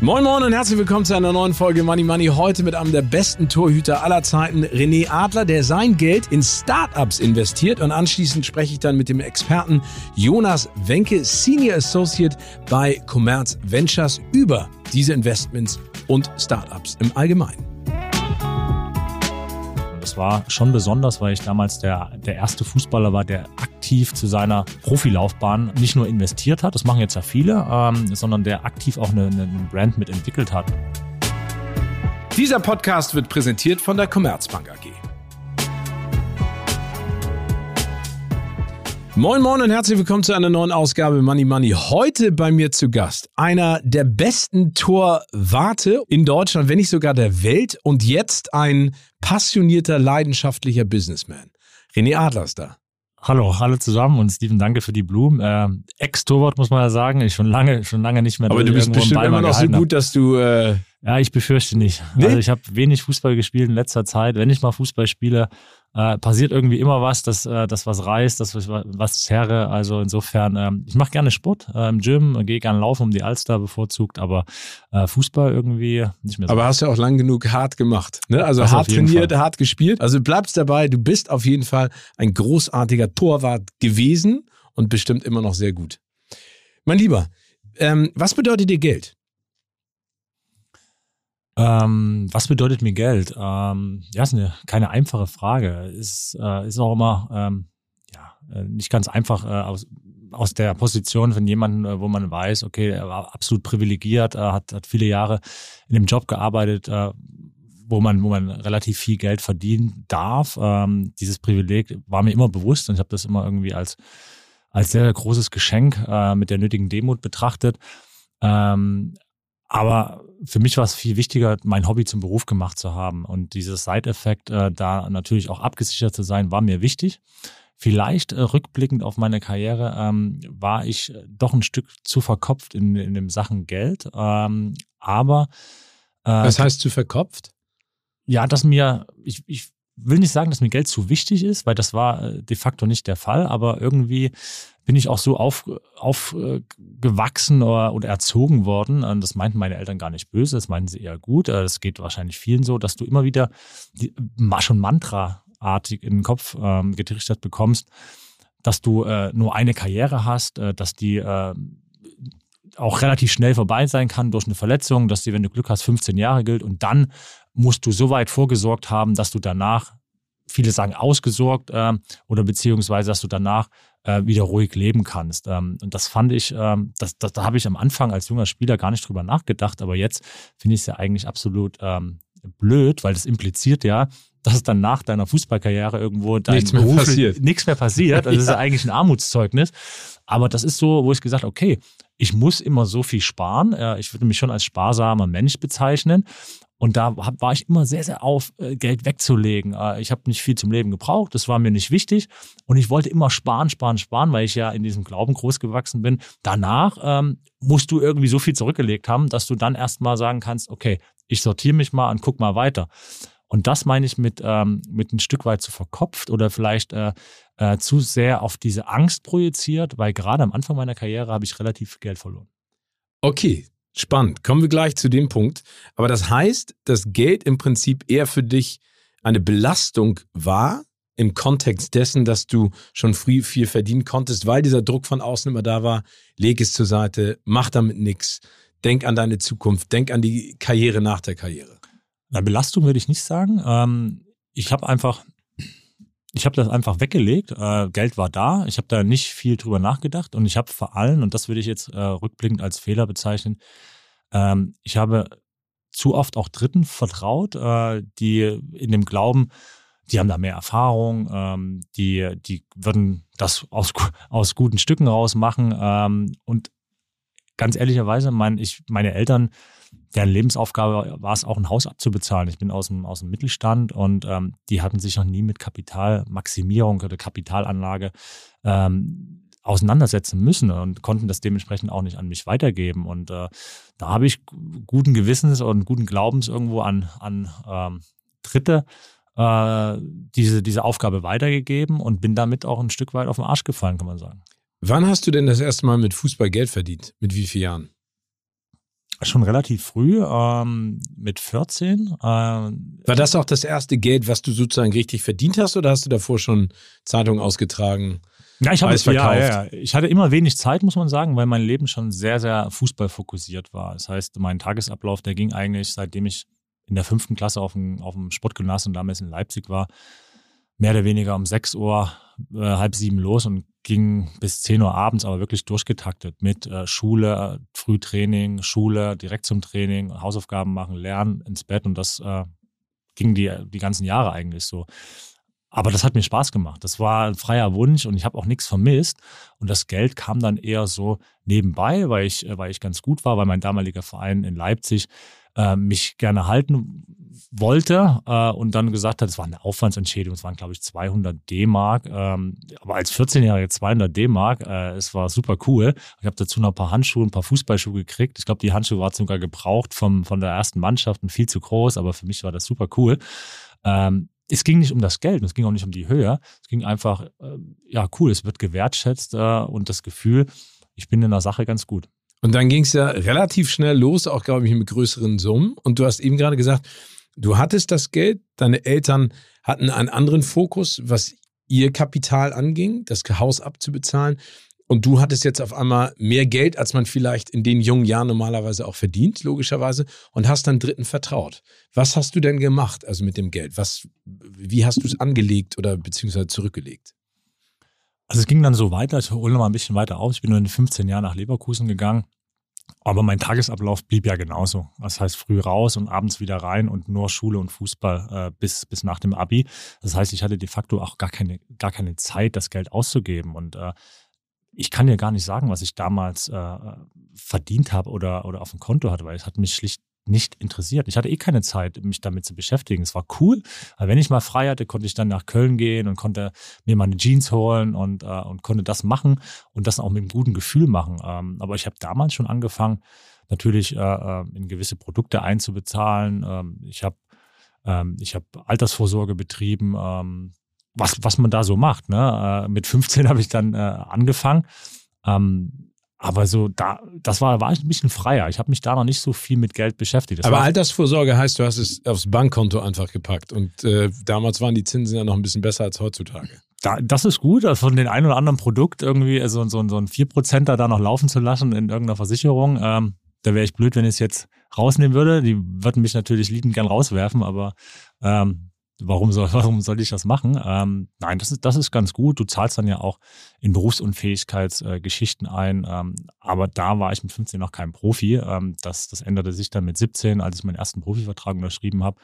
Moin Moin und herzlich willkommen zu einer neuen Folge Money Money. Heute mit einem der besten Torhüter aller Zeiten, René Adler, der sein Geld in Startups investiert. Und anschließend spreche ich dann mit dem Experten Jonas Wenke, Senior Associate bei Commerz Ventures über diese Investments und Startups im Allgemeinen. Das war schon besonders, weil ich damals der, der erste Fußballer war, der aktiv zu seiner Profilaufbahn nicht nur investiert hat, das machen jetzt ja viele, ähm, sondern der aktiv auch eine, eine Brand mitentwickelt hat. Dieser Podcast wird präsentiert von der Commerzbank AG. Moin Moin und herzlich willkommen zu einer neuen Ausgabe Money Money. Heute bei mir zu Gast einer der besten Torwarte in Deutschland, wenn nicht sogar der Welt und jetzt ein passionierter, leidenschaftlicher Businessman. René Adler ist da. Hallo, alle zusammen und Steven, danke für die Blumen. Äh, Ex-Torwart muss man ja sagen, ich schon lange, schon lange nicht mehr. Aber du bist bestimmt immer noch so gut, dass du. Äh ja, ich befürchte nicht. Nee? Also ich habe wenig Fußball gespielt in letzter Zeit. Wenn ich mal Fußball spiele, äh, passiert irgendwie immer was, dass äh, das was reißt, dass was, was zerre. Also insofern, ähm, ich mache gerne Sport äh, im Gym, gehe gerne laufen um die Alster bevorzugt, aber äh, Fußball irgendwie nicht mehr so. Aber hast ja auch lang genug hart gemacht, ne? Also das hart trainiert, Fall. hart gespielt. Also bleibst dabei, du bist auf jeden Fall ein großartiger Torwart gewesen und bestimmt immer noch sehr gut. Mein Lieber, ähm, was bedeutet dir Geld? Ähm, was bedeutet mir Geld? Ähm, ja, ist eine keine einfache Frage. Ist, äh, ist auch immer ähm, ja, äh, nicht ganz einfach äh, aus, aus der Position von jemandem, äh, wo man weiß, okay, er war absolut privilegiert, äh, hat, hat viele Jahre in dem Job gearbeitet, äh, wo man, wo man relativ viel Geld verdienen darf. Ähm, dieses Privileg war mir immer bewusst und ich habe das immer irgendwie als, als sehr, sehr großes Geschenk äh, mit der nötigen Demut betrachtet. Ähm, aber für mich war es viel wichtiger, mein Hobby zum Beruf gemacht zu haben. Und dieses Side-Effekt, äh, da natürlich auch abgesichert zu sein, war mir wichtig. Vielleicht äh, rückblickend auf meine Karriere ähm, war ich äh, doch ein Stück zu verkopft in, in den Sachen Geld. Ähm, aber. Äh, Was heißt zu verkopft? Ja, dass mir, ich, ich will nicht sagen, dass mir Geld zu wichtig ist, weil das war äh, de facto nicht der Fall, aber irgendwie bin ich auch so aufgewachsen auf, äh, oder, oder erzogen worden. Und das meinten meine Eltern gar nicht böse, das meinten sie eher gut. Äh, das geht wahrscheinlich vielen so, dass du immer wieder die, schon Mantra-artig in den Kopf ähm, getrichtert bekommst, dass du äh, nur eine Karriere hast, äh, dass die äh, auch relativ schnell vorbei sein kann durch eine Verletzung, dass die, wenn du Glück hast, 15 Jahre gilt und dann musst du so weit vorgesorgt haben, dass du danach, viele sagen ausgesorgt äh, oder beziehungsweise, dass du danach äh, wieder ruhig leben kannst. Ähm, und das fand ich, ähm, das, das, da habe ich am Anfang als junger Spieler gar nicht drüber nachgedacht, aber jetzt finde ich es ja eigentlich absolut ähm, blöd, weil das impliziert ja, dass dann nach deiner Fußballkarriere irgendwo dein nichts mehr Beruf, passiert. Nichts mehr passiert. Also ja. das ist ja eigentlich ein Armutszeugnis. Aber das ist so, wo ich gesagt okay, ich muss immer so viel sparen. Ich würde mich schon als sparsamer Mensch bezeichnen. Und da war ich immer sehr, sehr auf, äh, Geld wegzulegen. Äh, ich habe nicht viel zum Leben gebraucht, das war mir nicht wichtig. Und ich wollte immer sparen, sparen, sparen, weil ich ja in diesem Glauben groß gewachsen bin. Danach ähm, musst du irgendwie so viel zurückgelegt haben, dass du dann erstmal sagen kannst, okay, ich sortiere mich mal und guck mal weiter. Und das meine ich mit, ähm, mit ein Stück weit zu verkopft oder vielleicht äh, äh, zu sehr auf diese Angst projiziert, weil gerade am Anfang meiner Karriere habe ich relativ viel Geld verloren. Okay, Spannend. Kommen wir gleich zu dem Punkt. Aber das heißt, dass Geld im Prinzip eher für dich eine Belastung war, im Kontext dessen, dass du schon früh viel verdienen konntest, weil dieser Druck von außen immer da war. Leg es zur Seite, mach damit nichts. Denk an deine Zukunft, denk an die Karriere nach der Karriere. Na, Belastung würde ich nicht sagen. Ähm, ich habe einfach, ich habe das einfach weggelegt. Äh, Geld war da. Ich habe da nicht viel drüber nachgedacht und ich habe vor allem, und das würde ich jetzt äh, rückblickend als Fehler bezeichnen, ähm, ich habe zu oft auch Dritten vertraut, äh, die in dem Glauben, die haben da mehr Erfahrung, ähm, die, die würden das aus, aus guten Stücken rausmachen. Ähm, und ganz ehrlicherweise, mein, ich, meine Eltern deren Lebensaufgabe war es auch, ein Haus abzubezahlen. Ich bin aus dem, aus dem Mittelstand und ähm, die hatten sich noch nie mit Kapitalmaximierung oder Kapitalanlage ähm, auseinandersetzen müssen und konnten das dementsprechend auch nicht an mich weitergeben. Und äh, da habe ich guten Gewissens und guten Glaubens irgendwo an, an ähm, Dritte äh, diese, diese Aufgabe weitergegeben und bin damit auch ein Stück weit auf den Arsch gefallen, kann man sagen. Wann hast du denn das erste Mal mit Fußball Geld verdient? Mit wie vielen Jahren? Schon relativ früh, ähm, mit 14. Äh, War das auch das erste Geld, was du sozusagen richtig verdient hast oder hast du davor schon Zeitungen ausgetragen? Ja, ich, habe, ja, ja, ich hatte immer wenig Zeit, muss man sagen, weil mein Leben schon sehr, sehr fußballfokussiert war. Das heißt, mein Tagesablauf, der ging eigentlich, seitdem ich in der fünften Klasse auf dem, auf dem Sportgymnasium damals in Leipzig war, mehr oder weniger um 6 Uhr, äh, halb sieben los und ging bis 10 Uhr abends, aber wirklich durchgetaktet mit äh, Schule, Frühtraining, Schule, direkt zum Training, Hausaufgaben machen, lernen, ins Bett und das äh, ging die, die ganzen Jahre eigentlich so. Aber das hat mir Spaß gemacht. Das war ein freier Wunsch und ich habe auch nichts vermisst. Und das Geld kam dann eher so nebenbei, weil ich, äh, weil ich ganz gut war, weil mein damaliger Verein in Leipzig äh, mich gerne halten wollte äh, und dann gesagt hat, es war eine Aufwandsentschädigung, es waren glaube ich 200 D-Mark, ähm, aber als 14-Jährige 200 D-Mark, äh, es war super cool. Ich habe dazu noch ein paar Handschuhe, ein paar Fußballschuhe gekriegt. Ich glaube, die Handschuhe waren sogar gebraucht vom, von der ersten Mannschaft und viel zu groß, aber für mich war das super cool. Ähm, es ging nicht um das Geld, es ging auch nicht um die Höhe. Es ging einfach, äh, ja, cool, es wird gewertschätzt äh, und das Gefühl, ich bin in der Sache ganz gut. Und dann ging es ja relativ schnell los, auch glaube ich mit größeren Summen. Und du hast eben gerade gesagt, du hattest das Geld, deine Eltern hatten einen anderen Fokus, was ihr Kapital anging, das Haus abzubezahlen. Und du hattest jetzt auf einmal mehr Geld, als man vielleicht in den jungen Jahren normalerweise auch verdient, logischerweise, und hast dann Dritten vertraut. Was hast du denn gemacht, also mit dem Geld? Was, wie hast du es angelegt oder beziehungsweise zurückgelegt? Also es ging dann so weiter, ich hole noch mal ein bisschen weiter aus. Ich bin nur in den 15 Jahren nach Leverkusen gegangen. Aber mein Tagesablauf blieb ja genauso. Das heißt, früh raus und abends wieder rein und nur Schule und Fußball äh, bis, bis nach dem Abi. Das heißt, ich hatte de facto auch gar keine, gar keine Zeit, das Geld auszugeben. Und äh, ich kann dir gar nicht sagen, was ich damals äh, verdient habe oder, oder auf dem Konto hatte, weil es hat mich schlicht nicht interessiert. Ich hatte eh keine Zeit, mich damit zu beschäftigen. Es war cool, aber wenn ich mal frei hatte, konnte ich dann nach Köln gehen und konnte mir meine Jeans holen und, äh, und konnte das machen und das auch mit einem guten Gefühl machen. Ähm, aber ich habe damals schon angefangen, natürlich äh, äh in gewisse Produkte einzubezahlen. Ähm, ich habe ähm, hab Altersvorsorge betrieben, ähm, was, was man da so macht. Ne? Äh, mit 15 habe ich dann äh, angefangen. Ähm, aber so, da, das war, war ein bisschen freier. Ich habe mich da noch nicht so viel mit Geld beschäftigt. Das Aber Altersvorsorge heißt, du hast es aufs Bankkonto einfach gepackt. Und äh, damals waren die Zinsen ja noch ein bisschen besser als heutzutage. Da, das ist gut, also von den ein oder anderen Produkt irgendwie so, so, so ein 4%er da noch laufen zu lassen in irgendeiner Versicherung. Ähm, da wäre ich blöd, wenn ich es jetzt rausnehmen würde. Die würden mich natürlich liebend gern rauswerfen, aber ähm, warum soll, warum soll ich das machen? Ähm, nein, das ist, das ist ganz gut. Du zahlst dann ja auch in Berufsunfähigkeitsgeschichten äh, ein. Ähm, aber da war ich mit 15 noch kein Profi. Ähm, das, das änderte sich dann mit 17, als ich meinen ersten Profivertrag unterschrieben habe.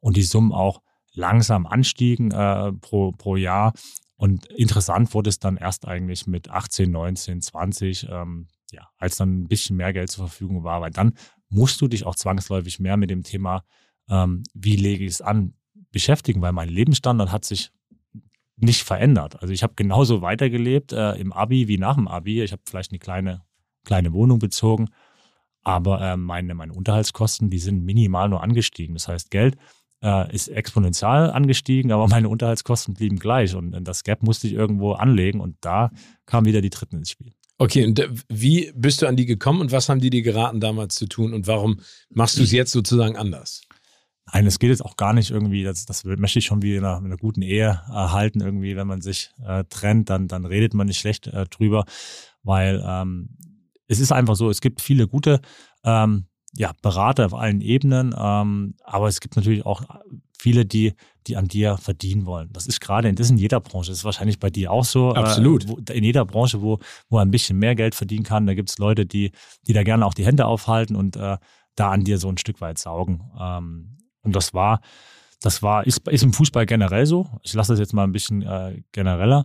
Und die Summen auch langsam anstiegen äh, pro, pro Jahr. Und interessant wurde es dann erst eigentlich mit 18, 19, 20, ähm, ja, als dann ein bisschen mehr Geld zur Verfügung war, weil dann musst du dich auch zwangsläufig mehr mit dem Thema, ähm, wie lege ich es an, beschäftigen, weil mein Lebensstandard hat sich nicht verändert. Also ich habe genauso weitergelebt äh, im Abi wie nach dem Abi. Ich habe vielleicht eine kleine, kleine Wohnung bezogen, aber äh, meine, meine Unterhaltskosten, die sind minimal nur angestiegen. Das heißt, Geld äh, ist exponentiell angestiegen, aber meine Unterhaltskosten blieben gleich und, und das Gap musste ich irgendwo anlegen und da kam wieder die Dritten ins Spiel. Okay, und äh, wie bist du an die gekommen und was haben die dir geraten damals zu tun und warum machst du es jetzt sozusagen anders? Nein, es geht jetzt auch gar nicht irgendwie, das, das möchte ich schon wie in einer, in einer guten Ehe erhalten, irgendwie, wenn man sich äh, trennt, dann, dann redet man nicht schlecht äh, drüber, weil ähm, es ist einfach so, es gibt viele gute ähm, ja, Berater auf allen Ebenen, ähm, aber es gibt natürlich auch viele, die, die an dir verdienen wollen. Das ist gerade, das ist in jeder Branche, das ist wahrscheinlich bei dir auch so. Äh, Absolut. Äh, wo, in jeder Branche, wo, wo ein bisschen mehr Geld verdienen kann, da gibt es Leute, die, die da gerne auch die Hände aufhalten und äh, da an dir so ein Stück weit saugen. Ähm, und das war, das war, ist, ist im Fußball generell so. Ich lasse das jetzt mal ein bisschen äh, genereller.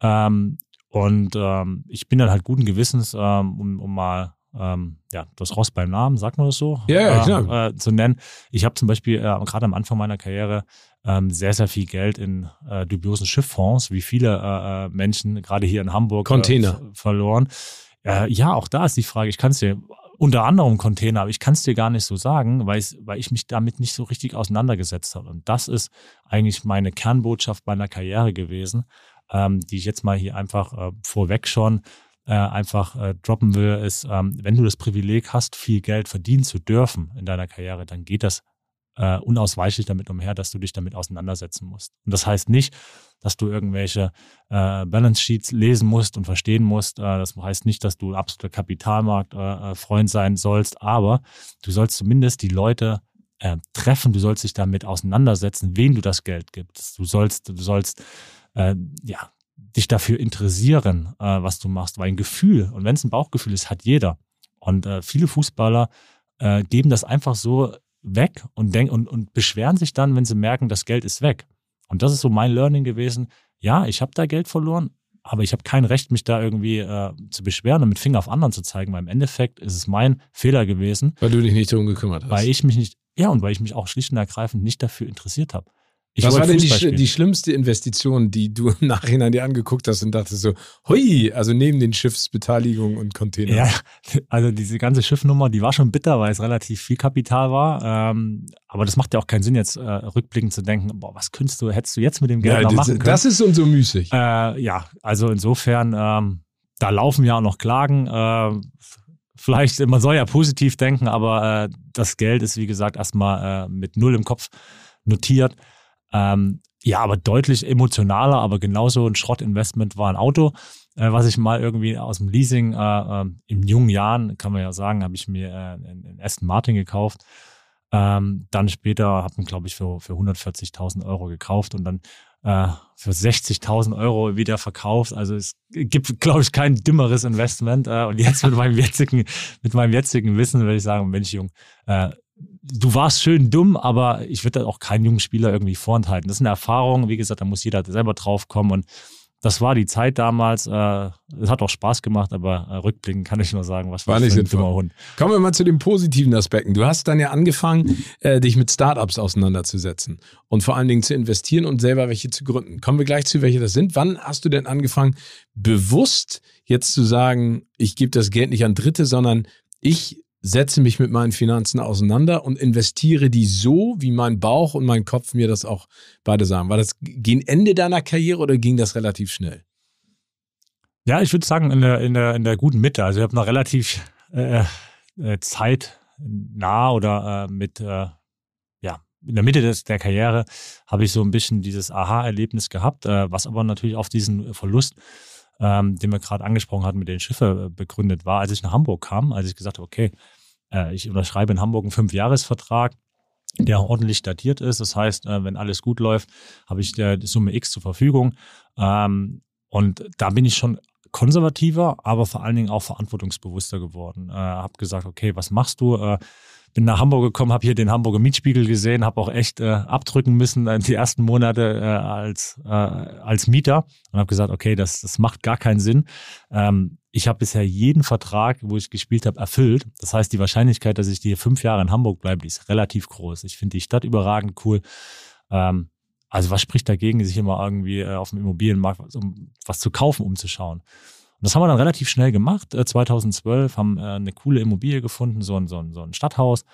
Ähm, und ähm, ich bin dann halt guten Gewissens, ähm, um, um mal ähm, ja, das Ross beim Namen, sagt man das so? Ja, ja äh, klar. Äh, zu nennen. Ich habe zum Beispiel äh, gerade am Anfang meiner Karriere ähm, sehr, sehr viel Geld in äh, dubiosen Schifffonds, wie viele äh, äh Menschen gerade hier in Hamburg Container. verloren. Ja, auch da ist die Frage, ich kann es dir unter anderem Container, aber ich kann es dir gar nicht so sagen, weil, weil ich mich damit nicht so richtig auseinandergesetzt habe. Und das ist eigentlich meine Kernbotschaft meiner Karriere gewesen, ähm, die ich jetzt mal hier einfach äh, vorweg schon äh, einfach äh, droppen will, ist, ähm, wenn du das Privileg hast, viel Geld verdienen zu dürfen in deiner Karriere, dann geht das äh, unausweichlich damit umher, dass du dich damit auseinandersetzen musst. Und das heißt nicht, dass du irgendwelche äh, Balance Sheets lesen musst und verstehen musst. Äh, das heißt nicht, dass du absoluter Kapitalmarktfreund äh, sein sollst, aber du sollst zumindest die Leute äh, treffen, du sollst dich damit auseinandersetzen, wen du das Geld gibst. Du sollst, du sollst äh, ja, dich dafür interessieren, äh, was du machst, weil ein Gefühl, und wenn es ein Bauchgefühl ist, hat jeder. Und äh, viele Fußballer äh, geben das einfach so weg und, denk, und, und beschweren sich dann, wenn sie merken, das Geld ist weg. Und das ist so mein Learning gewesen. Ja, ich habe da Geld verloren, aber ich habe kein Recht, mich da irgendwie äh, zu beschweren und mit Finger auf anderen zu zeigen, weil im Endeffekt ist es mein Fehler gewesen. Weil du dich nicht darum gekümmert hast. Weil ich mich nicht, ja, und weil ich mich auch schlicht und ergreifend nicht dafür interessiert habe. Ich Was war denn die, die, schlimmste Investition, die du im Nachhinein dir angeguckt hast und dachtest so, hui, also neben den Schiffsbeteiligungen und Containern? Ja, also diese ganze Schiffnummer, die war schon bitter, weil es relativ viel Kapital war. Ähm, aber das macht ja auch keinen Sinn, jetzt äh, rückblickend zu denken, boah, was könntest du, hättest du jetzt mit dem Geld ja, noch machen können? Das ist uns so müßig. Äh, ja, also insofern, ähm, da laufen ja auch noch Klagen. Äh, vielleicht, man soll ja positiv denken, aber äh, das Geld ist, wie gesagt, erstmal äh, mit null im Kopf notiert. Ähm, ja, aber deutlich emotionaler, aber genauso ein Schrottinvestment war ein Auto, äh, was ich mal irgendwie aus dem Leasing äh, äh, in jungen Jahren, kann man ja sagen, habe ich mir äh, einen Aston Martin gekauft. Ähm, dann später habe ich, glaube ich, für, für 140.000 Euro gekauft und dann äh, für 60.000 Euro wieder verkauft. Also es gibt, glaube ich, kein dümmeres Investment. Äh, und jetzt mit meinem jetzigen, mit meinem jetzigen Wissen würde ich sagen, Mensch, Jung, äh, du warst schön dumm, aber ich würde da auch keinen jungen Spieler irgendwie vorenthalten. Das ist eine Erfahrung, wie gesagt, da muss jeder selber drauf kommen und das war die Zeit damals. Äh, es hat auch Spaß gemacht, aber äh, rückblickend kann ich nur sagen, was war nicht ein dummer Hund. Kommen wir mal zu den positiven Aspekten. Du hast dann ja angefangen, äh, dich mit Startups auseinanderzusetzen und vor allen Dingen zu investieren und selber welche zu gründen. Kommen wir gleich zu, welche das sind. Wann hast du denn angefangen, bewusst jetzt zu sagen, ich gebe das Geld nicht an Dritte, sondern ich setze mich mit meinen Finanzen auseinander und investiere die so, wie mein Bauch und mein Kopf mir das auch beide sagen. War das gegen Ende deiner Karriere oder ging das relativ schnell? Ja, ich würde sagen, in der, in, der, in der guten Mitte. Also ich habe noch relativ äh, äh, Zeit nah oder äh, mit, äh, ja, in der Mitte des, der Karriere habe ich so ein bisschen dieses Aha-Erlebnis gehabt, äh, was aber natürlich auf diesen Verlust ähm, den wir gerade angesprochen hatten, mit den Schiffen äh, begründet war, als ich nach Hamburg kam, als ich gesagt habe, okay, äh, ich unterschreibe in Hamburg einen Fünfjahresvertrag, der ordentlich datiert ist. Das heißt, äh, wenn alles gut läuft, habe ich der Summe X zur Verfügung. Ähm, und da bin ich schon konservativer, aber vor allen Dingen auch verantwortungsbewusster geworden. Äh, habe gesagt, okay, was machst du? Äh, bin nach Hamburg gekommen, habe hier den Hamburger Mietspiegel gesehen, habe auch echt äh, abdrücken müssen äh, die ersten Monate äh, als, äh, als Mieter und habe gesagt, okay, das, das macht gar keinen Sinn. Ähm, ich habe bisher jeden Vertrag, wo ich gespielt habe, erfüllt. Das heißt, die Wahrscheinlichkeit, dass ich hier fünf Jahre in Hamburg bleibe, ist relativ groß. Ich finde die Stadt überragend cool. Ähm, also was spricht dagegen, sich immer irgendwie äh, auf dem Immobilienmarkt was, um was zu kaufen, umzuschauen? Und das haben wir dann relativ schnell gemacht. 2012 äh, haben äh, eine coole Immobilie gefunden, so ein, so ein, so ein Stadthaus,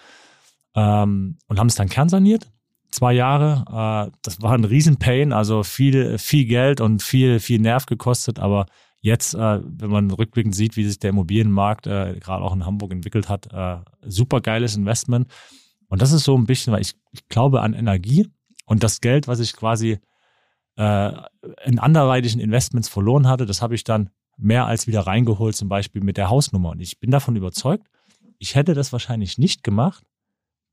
ähm, und haben es dann kernsaniert. Zwei Jahre. Äh, das war ein Riesenpain, also viel, viel Geld und viel, viel Nerv gekostet. Aber jetzt, äh, wenn man rückblickend sieht, wie sich der Immobilienmarkt äh, gerade auch in Hamburg entwickelt hat, äh, super geiles Investment. Und das ist so ein bisschen, weil ich, ich glaube an Energie und das Geld, was ich quasi äh, in anderweitigen Investments verloren hatte, das habe ich dann mehr als wieder reingeholt, zum Beispiel mit der Hausnummer. Und ich bin davon überzeugt, ich hätte das wahrscheinlich nicht gemacht,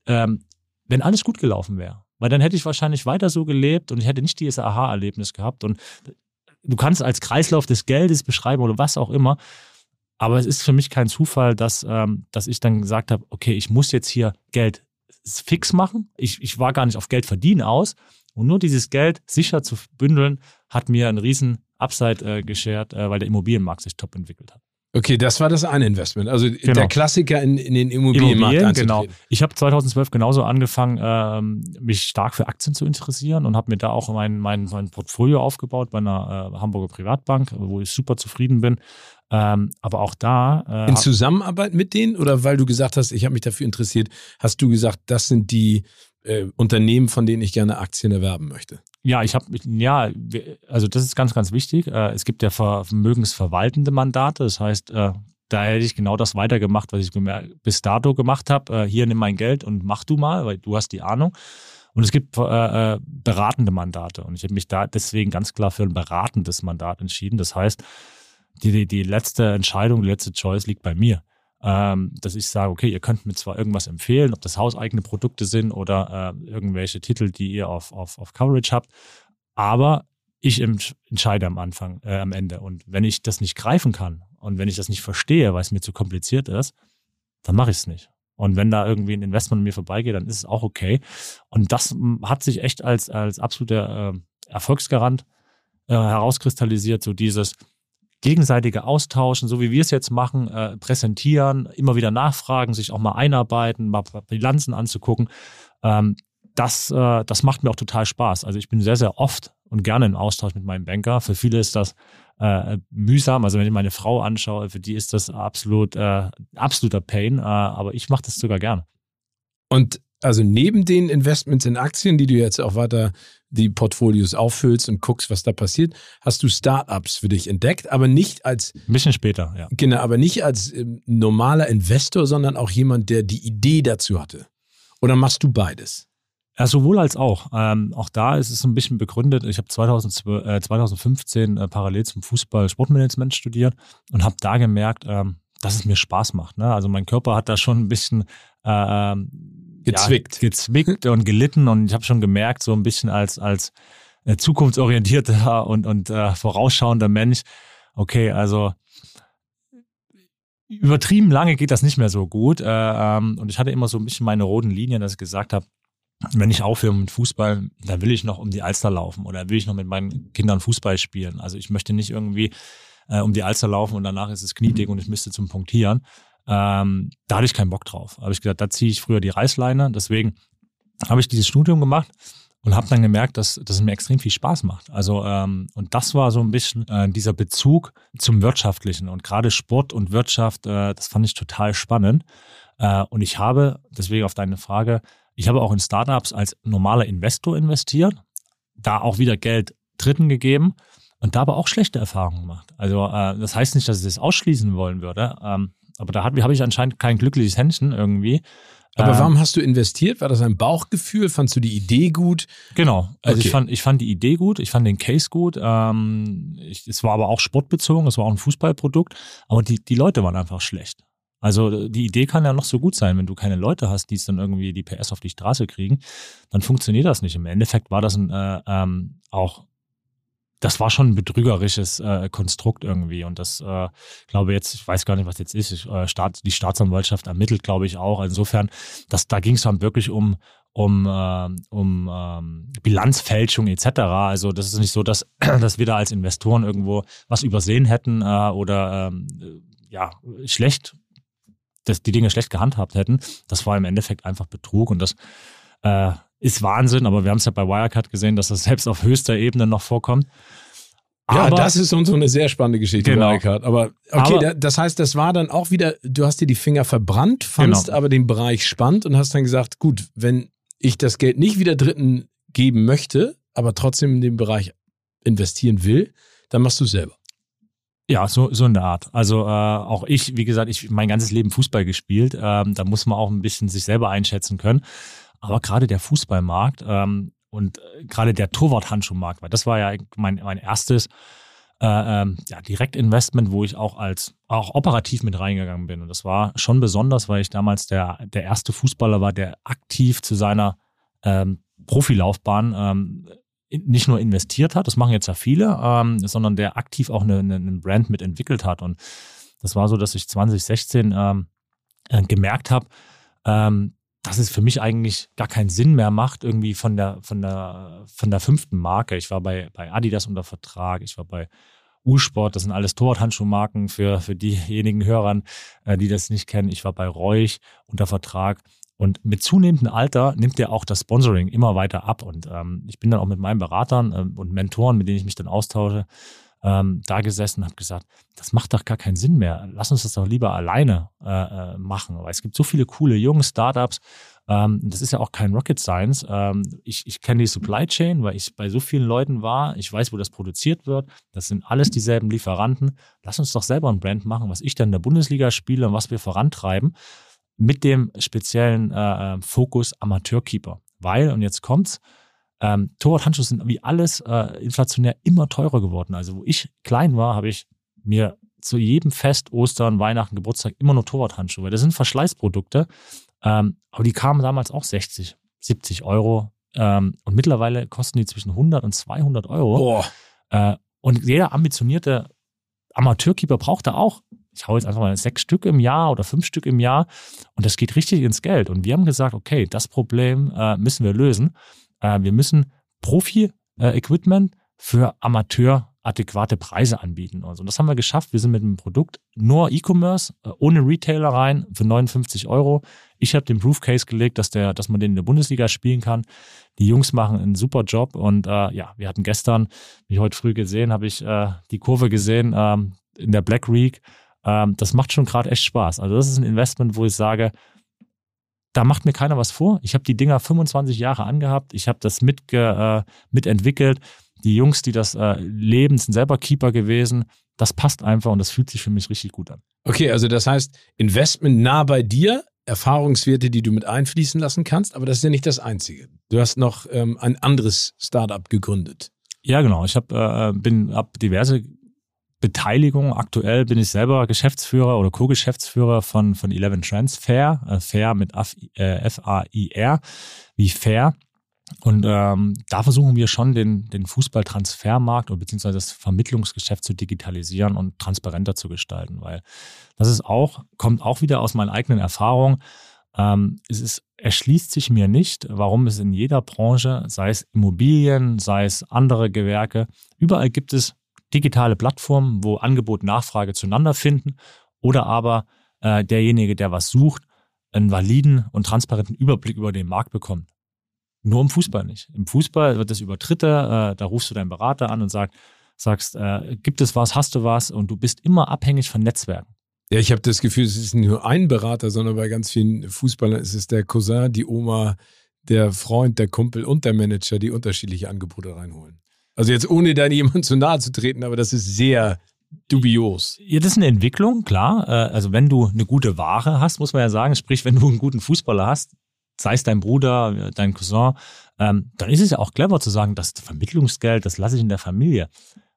ähm, wenn alles gut gelaufen wäre. Weil dann hätte ich wahrscheinlich weiter so gelebt und ich hätte nicht dieses Aha-Erlebnis gehabt. Und du kannst als Kreislauf des Geldes beschreiben oder was auch immer. Aber es ist für mich kein Zufall, dass, ähm, dass ich dann gesagt habe, okay, ich muss jetzt hier Geld fix machen. Ich, ich war gar nicht auf Geld verdienen aus. Und nur dieses Geld sicher zu bündeln, hat mir einen riesen Upside äh, geschert, äh, weil der Immobilienmarkt sich top entwickelt hat. Okay, das war das eine Investment. Also Genau. der Klassiker in, in den Immobilienmarkt Immobilien, genau. Ich habe 2012 genauso angefangen, ähm, mich stark für Aktien zu interessieren und habe mir da auch mein, mein, mein Portfolio aufgebaut bei einer äh, Hamburger Privatbank, wo ich super zufrieden bin. Ähm, aber auch da äh, In Zusammenarbeit mit denen oder weil du gesagt hast, ich habe mich dafür interessiert, hast du gesagt, das sind die äh, Unternehmen, von denen ich gerne Aktien erwerben möchte? Ja, ich habe, ja, also das ist ganz, ganz wichtig. Äh, Es gibt ja ver- vermögensverwaltende Mandate. Das heißt, äh, da hätte ich genau das weitergemacht, was ich bis dato gemacht habe. Äh, Hier nimm mein Geld und mach du mal, weil du hast die Ahnung. Und es gibt äh, äh, beratende Mandate. Und ich habe mich da deswegen ganz klar für ein beratendes Mandat entschieden. Das heißt, die, die, die letzte Entscheidung, die letzte Choice liegt bei mir. Ähm, dass ich sage, okay, ihr könnt mir zwar irgendwas empfehlen, ob das hauseigene Produkte sind oder äh, irgendwelche Titel, die ihr auf, auf, auf Coverage habt, aber ich entsch- entscheide am Anfang, äh, am Ende. Und wenn ich das nicht greifen kann und wenn ich das nicht verstehe, weil es mir zu kompliziert ist, dann mache ich es nicht. Und wenn da irgendwie ein Investment an mir vorbeigeht, dann ist es auch okay. Und das hat sich echt als, als absoluter äh, Erfolgsgarant äh, herauskristallisiert, so dieses gegenseitige Austauschen, so wie wir es jetzt machen, äh, präsentieren, immer wieder nachfragen, sich auch mal einarbeiten, mal Bilanzen anzugucken. Ähm, das, äh, das macht mir auch total Spaß. Also ich bin sehr, sehr oft und gerne im Austausch mit meinem Banker. Für viele ist das äh, mühsam. Also wenn ich meine Frau anschaue, für die ist das absolut äh, absoluter Pain. Äh, aber ich mache das sogar gerne. Und also neben den Investments in Aktien, die du jetzt auch weiter die Portfolios auffüllst und guckst, was da passiert, hast du Startups für dich entdeckt, aber nicht als Ein bisschen später, ja. genau, aber nicht als ähm, normaler Investor, sondern auch jemand, der die Idee dazu hatte. Oder machst du beides? Ja, sowohl als auch. Ähm, auch da ist es ein bisschen begründet. Ich habe 2012, äh, 2015 äh, parallel zum Fußball Sportmanagement studiert und habe da gemerkt, ähm, dass es mir Spaß macht. Ne? Also mein Körper hat da schon ein bisschen äh, ähm, Gezwickt. Ja, gezwickt und gelitten und ich habe schon gemerkt, so ein bisschen als, als äh, zukunftsorientierter und, und äh, vorausschauender Mensch, okay, also übertrieben lange geht das nicht mehr so gut. Äh, ähm, und ich hatte immer so ein bisschen meine roten Linien, dass ich gesagt habe, wenn ich aufhöre mit Fußball, dann will ich noch um die Alster laufen oder will ich noch mit meinen Kindern Fußball spielen. Also ich möchte nicht irgendwie äh, um die Alster laufen und danach ist es knietig und ich müsste zum Punktieren. Ähm, da hatte ich keinen Bock drauf. Habe ich gesagt, da ziehe ich früher die Reißleine. Deswegen habe ich dieses Studium gemacht und habe dann gemerkt, dass, dass es mir extrem viel Spaß macht. Also ähm, und das war so ein bisschen äh, dieser Bezug zum Wirtschaftlichen und gerade Sport und Wirtschaft, äh, das fand ich total spannend. Äh, und ich habe, deswegen auf deine Frage, ich habe auch in Startups als normaler Investor investiert, da auch wieder Geld Dritten gegeben und da aber auch schlechte Erfahrungen gemacht. Also äh, das heißt nicht, dass ich das ausschließen wollen würde, ähm, aber da habe hab ich anscheinend kein glückliches Händchen irgendwie. Aber Ähm, warum hast du investiert? War das ein Bauchgefühl? Fandst du die Idee gut? Genau. Also Okay. ich, fand, ich fand die Idee gut, ich fand den Case gut. Ähm, ich, es war aber auch sportbezogen, es war auch ein Fußballprodukt, aber die, die Leute waren einfach schlecht. Also die Idee kann ja noch so gut sein, wenn du keine Leute hast, die es dann irgendwie die PS auf die Straße kriegen, dann funktioniert das nicht. Im Endeffekt war das ein, äh, ähm, auch, das war schon ein betrügerisches äh, Konstrukt irgendwie. Und das, äh, glaube jetzt, ich weiß gar nicht, was jetzt ist, ich, äh, Staat, die Staatsanwaltschaft ermittelt, glaube ich, auch. Insofern, das, da ging es dann wirklich um, um, äh, um ähm, Bilanzfälschung etc. Also das ist nicht so, dass, dass wir da als Investoren irgendwo was übersehen hätten äh, oder ähm, äh, ja, schlecht, dass die Dinge schlecht gehandhabt hätten. Das war im Endeffekt einfach Betrug und das äh, ist Wahnsinn, aber wir haben es ja bei Wirecard gesehen, dass das selbst auf höchster Ebene noch vorkommt. Ja, Aber- das ist so so eine sehr spannende Geschichte, Genau. Wirecard. Aber okay, Aber- da, das heißt, das war dann auch wieder, du hast dir die Finger verbrannt, fandst Genau. aber den Bereich spannend und hast dann gesagt, gut, wenn ich das Geld nicht wieder Dritten geben möchte, aber trotzdem in den Bereich investieren will, dann machst du es selber. Ja, so, so in der Art. Also äh, auch ich, wie gesagt, ich mein ganzes Leben Fußball gespielt. Ähm, da muss man auch ein bisschen sich selber einschätzen können. Aber gerade der Fußballmarkt ähm, und äh, gerade der Torwart-Handschuhmarkt, weil das war ja mein, mein erstes äh, ähm, ja, Direktinvestment, wo ich auch als auch operativ mit reingegangen bin. Und das war schon besonders, weil ich damals der, der erste Fußballer war, der aktiv zu seiner ähm, Profilaufbahn ähm, nicht nur investiert hat, das machen jetzt ja viele, ähm, sondern der aktiv auch eine, eine, eine Brand mitentwickelt hat. Und das war so, dass ich 2016 ähm, äh, gemerkt habe, ähm, dass es für mich eigentlich gar keinen Sinn mehr macht, irgendwie von der, von der, von der fünften Marke. Ich war bei, bei Adidas unter Vertrag, ich war bei U-Sport, das sind alles Torwarthandschuhmarken für, für diejenigen Hörern, äh, die das nicht kennen. Ich war bei Reuch unter Vertrag. Und mit zunehmendem Alter nimmt ja auch das Sponsoring immer weiter ab. Und ähm, ich bin dann auch mit meinen Beratern ähm, und Mentoren, mit denen ich mich dann austausche, ähm, da gesessen und habe gesagt, das macht doch gar keinen Sinn mehr. Lass uns das doch lieber alleine äh, äh machen. Weil es gibt so viele coole junge Startups. Ähm, das ist ja auch kein Rocket Science. Ähm, ich ich kenne die Supply Chain, weil ich bei so vielen Leuten war. Ich weiß, wo das produziert wird. Das sind alles dieselben Lieferanten. Lass uns doch selber ein Brand machen, was ich dann in der Bundesliga spiele und was wir vorantreiben mit dem speziellen äh, äh Fokus Amateurkeeper. Weil, und jetzt kommt's, ähm, Torwarthandschuhe sind wie alles äh, inflationär immer teurer geworden. Also wo ich klein war, habe ich mir zu jedem Fest, Ostern, Weihnachten, Geburtstag immer nur Torwarthandschuhe. Das sind Verschleißprodukte, ähm, aber die kamen damals auch 60, 70 Euro. Ähm, und mittlerweile kosten die zwischen 100 und 200 Euro. Äh, und jeder ambitionierte Amateurkeeper braucht da auch, ich hau jetzt einfach mal sechs Stück im Jahr oder fünf Stück im Jahr und das geht richtig ins Geld. Und wir haben gesagt, okay, das Problem äh, müssen wir lösen. Äh, wir müssen Profi-Equipment für Amateur adäquate Preise anbieten. Also, und das haben wir geschafft. Wir sind mit dem Produkt nur E-Commerce, äh, ohne Retailer rein für 59 Euro. Ich habe den Proof Case gelegt, dass, der, dass man den in der Bundesliga spielen kann. Die Jungs machen einen super Job und äh, ja, wir hatten gestern, wie heute früh gesehen, habe ich äh, die Kurve gesehen ähm, in der Black Week. Ähm, das macht schon gerade echt Spaß. Also das ist ein Investment, wo ich sage, da macht mir keiner was vor. Ich habe die Dinger 25 Jahre angehabt. Ich habe das mitge, äh, mitentwickelt. Die Jungs, die das äh, leben, sind selber Keeper gewesen. Das passt einfach und das fühlt sich für mich richtig gut an. Okay, also das heißt, Investment nah bei dir, Erfahrungswerte, die du mit einfließen lassen kannst, aber das ist ja nicht das Einzige. Du hast noch ähm, ein anderes Startup gegründet. Ja, genau. Ich hab, äh, bin ab diverse Beteiligung. Aktuell bin ich selber Geschäftsführer oder Co-Geschäftsführer von, von Eleven Transfer, äh, Fair mit F-A-I-R, wie Fair. Und ähm, da versuchen wir schon den, den Fußballtransfermarkt oder beziehungsweise das Vermittlungsgeschäft zu digitalisieren und transparenter zu gestalten, weil das ist auch, kommt auch wieder aus meinen eigenen Erfahrungen. Ähm, es ist, erschließt sich mir nicht, warum es in jeder Branche, sei es Immobilien, sei es andere Gewerke, überall gibt es digitale Plattformen, wo Angebot und Nachfrage zueinander finden oder aber äh, derjenige, der was sucht, einen validen und transparenten Überblick über den Markt bekommt. Nur im Fußball nicht. Im Fußball wird das über Dritte, äh, da rufst du deinen Berater an und sag, sagst, äh, gibt es was, hast du was und du bist immer abhängig von Netzwerken. Ja, ich habe das Gefühl, es ist nicht nur ein Berater, sondern bei ganz vielen Fußballern ist es der Cousin, die Oma, der Freund, der Kumpel und der Manager, die unterschiedliche Angebote reinholen. Also jetzt ohne da jemandem zu nahe zu treten, aber das ist sehr dubios. Ja, das ist eine Entwicklung, klar. Äh, also wenn du eine gute Ware hast, muss man ja sagen, sprich, wenn du einen guten Fußballer hast, sei es dein Bruder, dein Cousin, ähm, dann ist es ja auch clever zu sagen, das Vermittlungsgeld, das lasse ich in der Familie.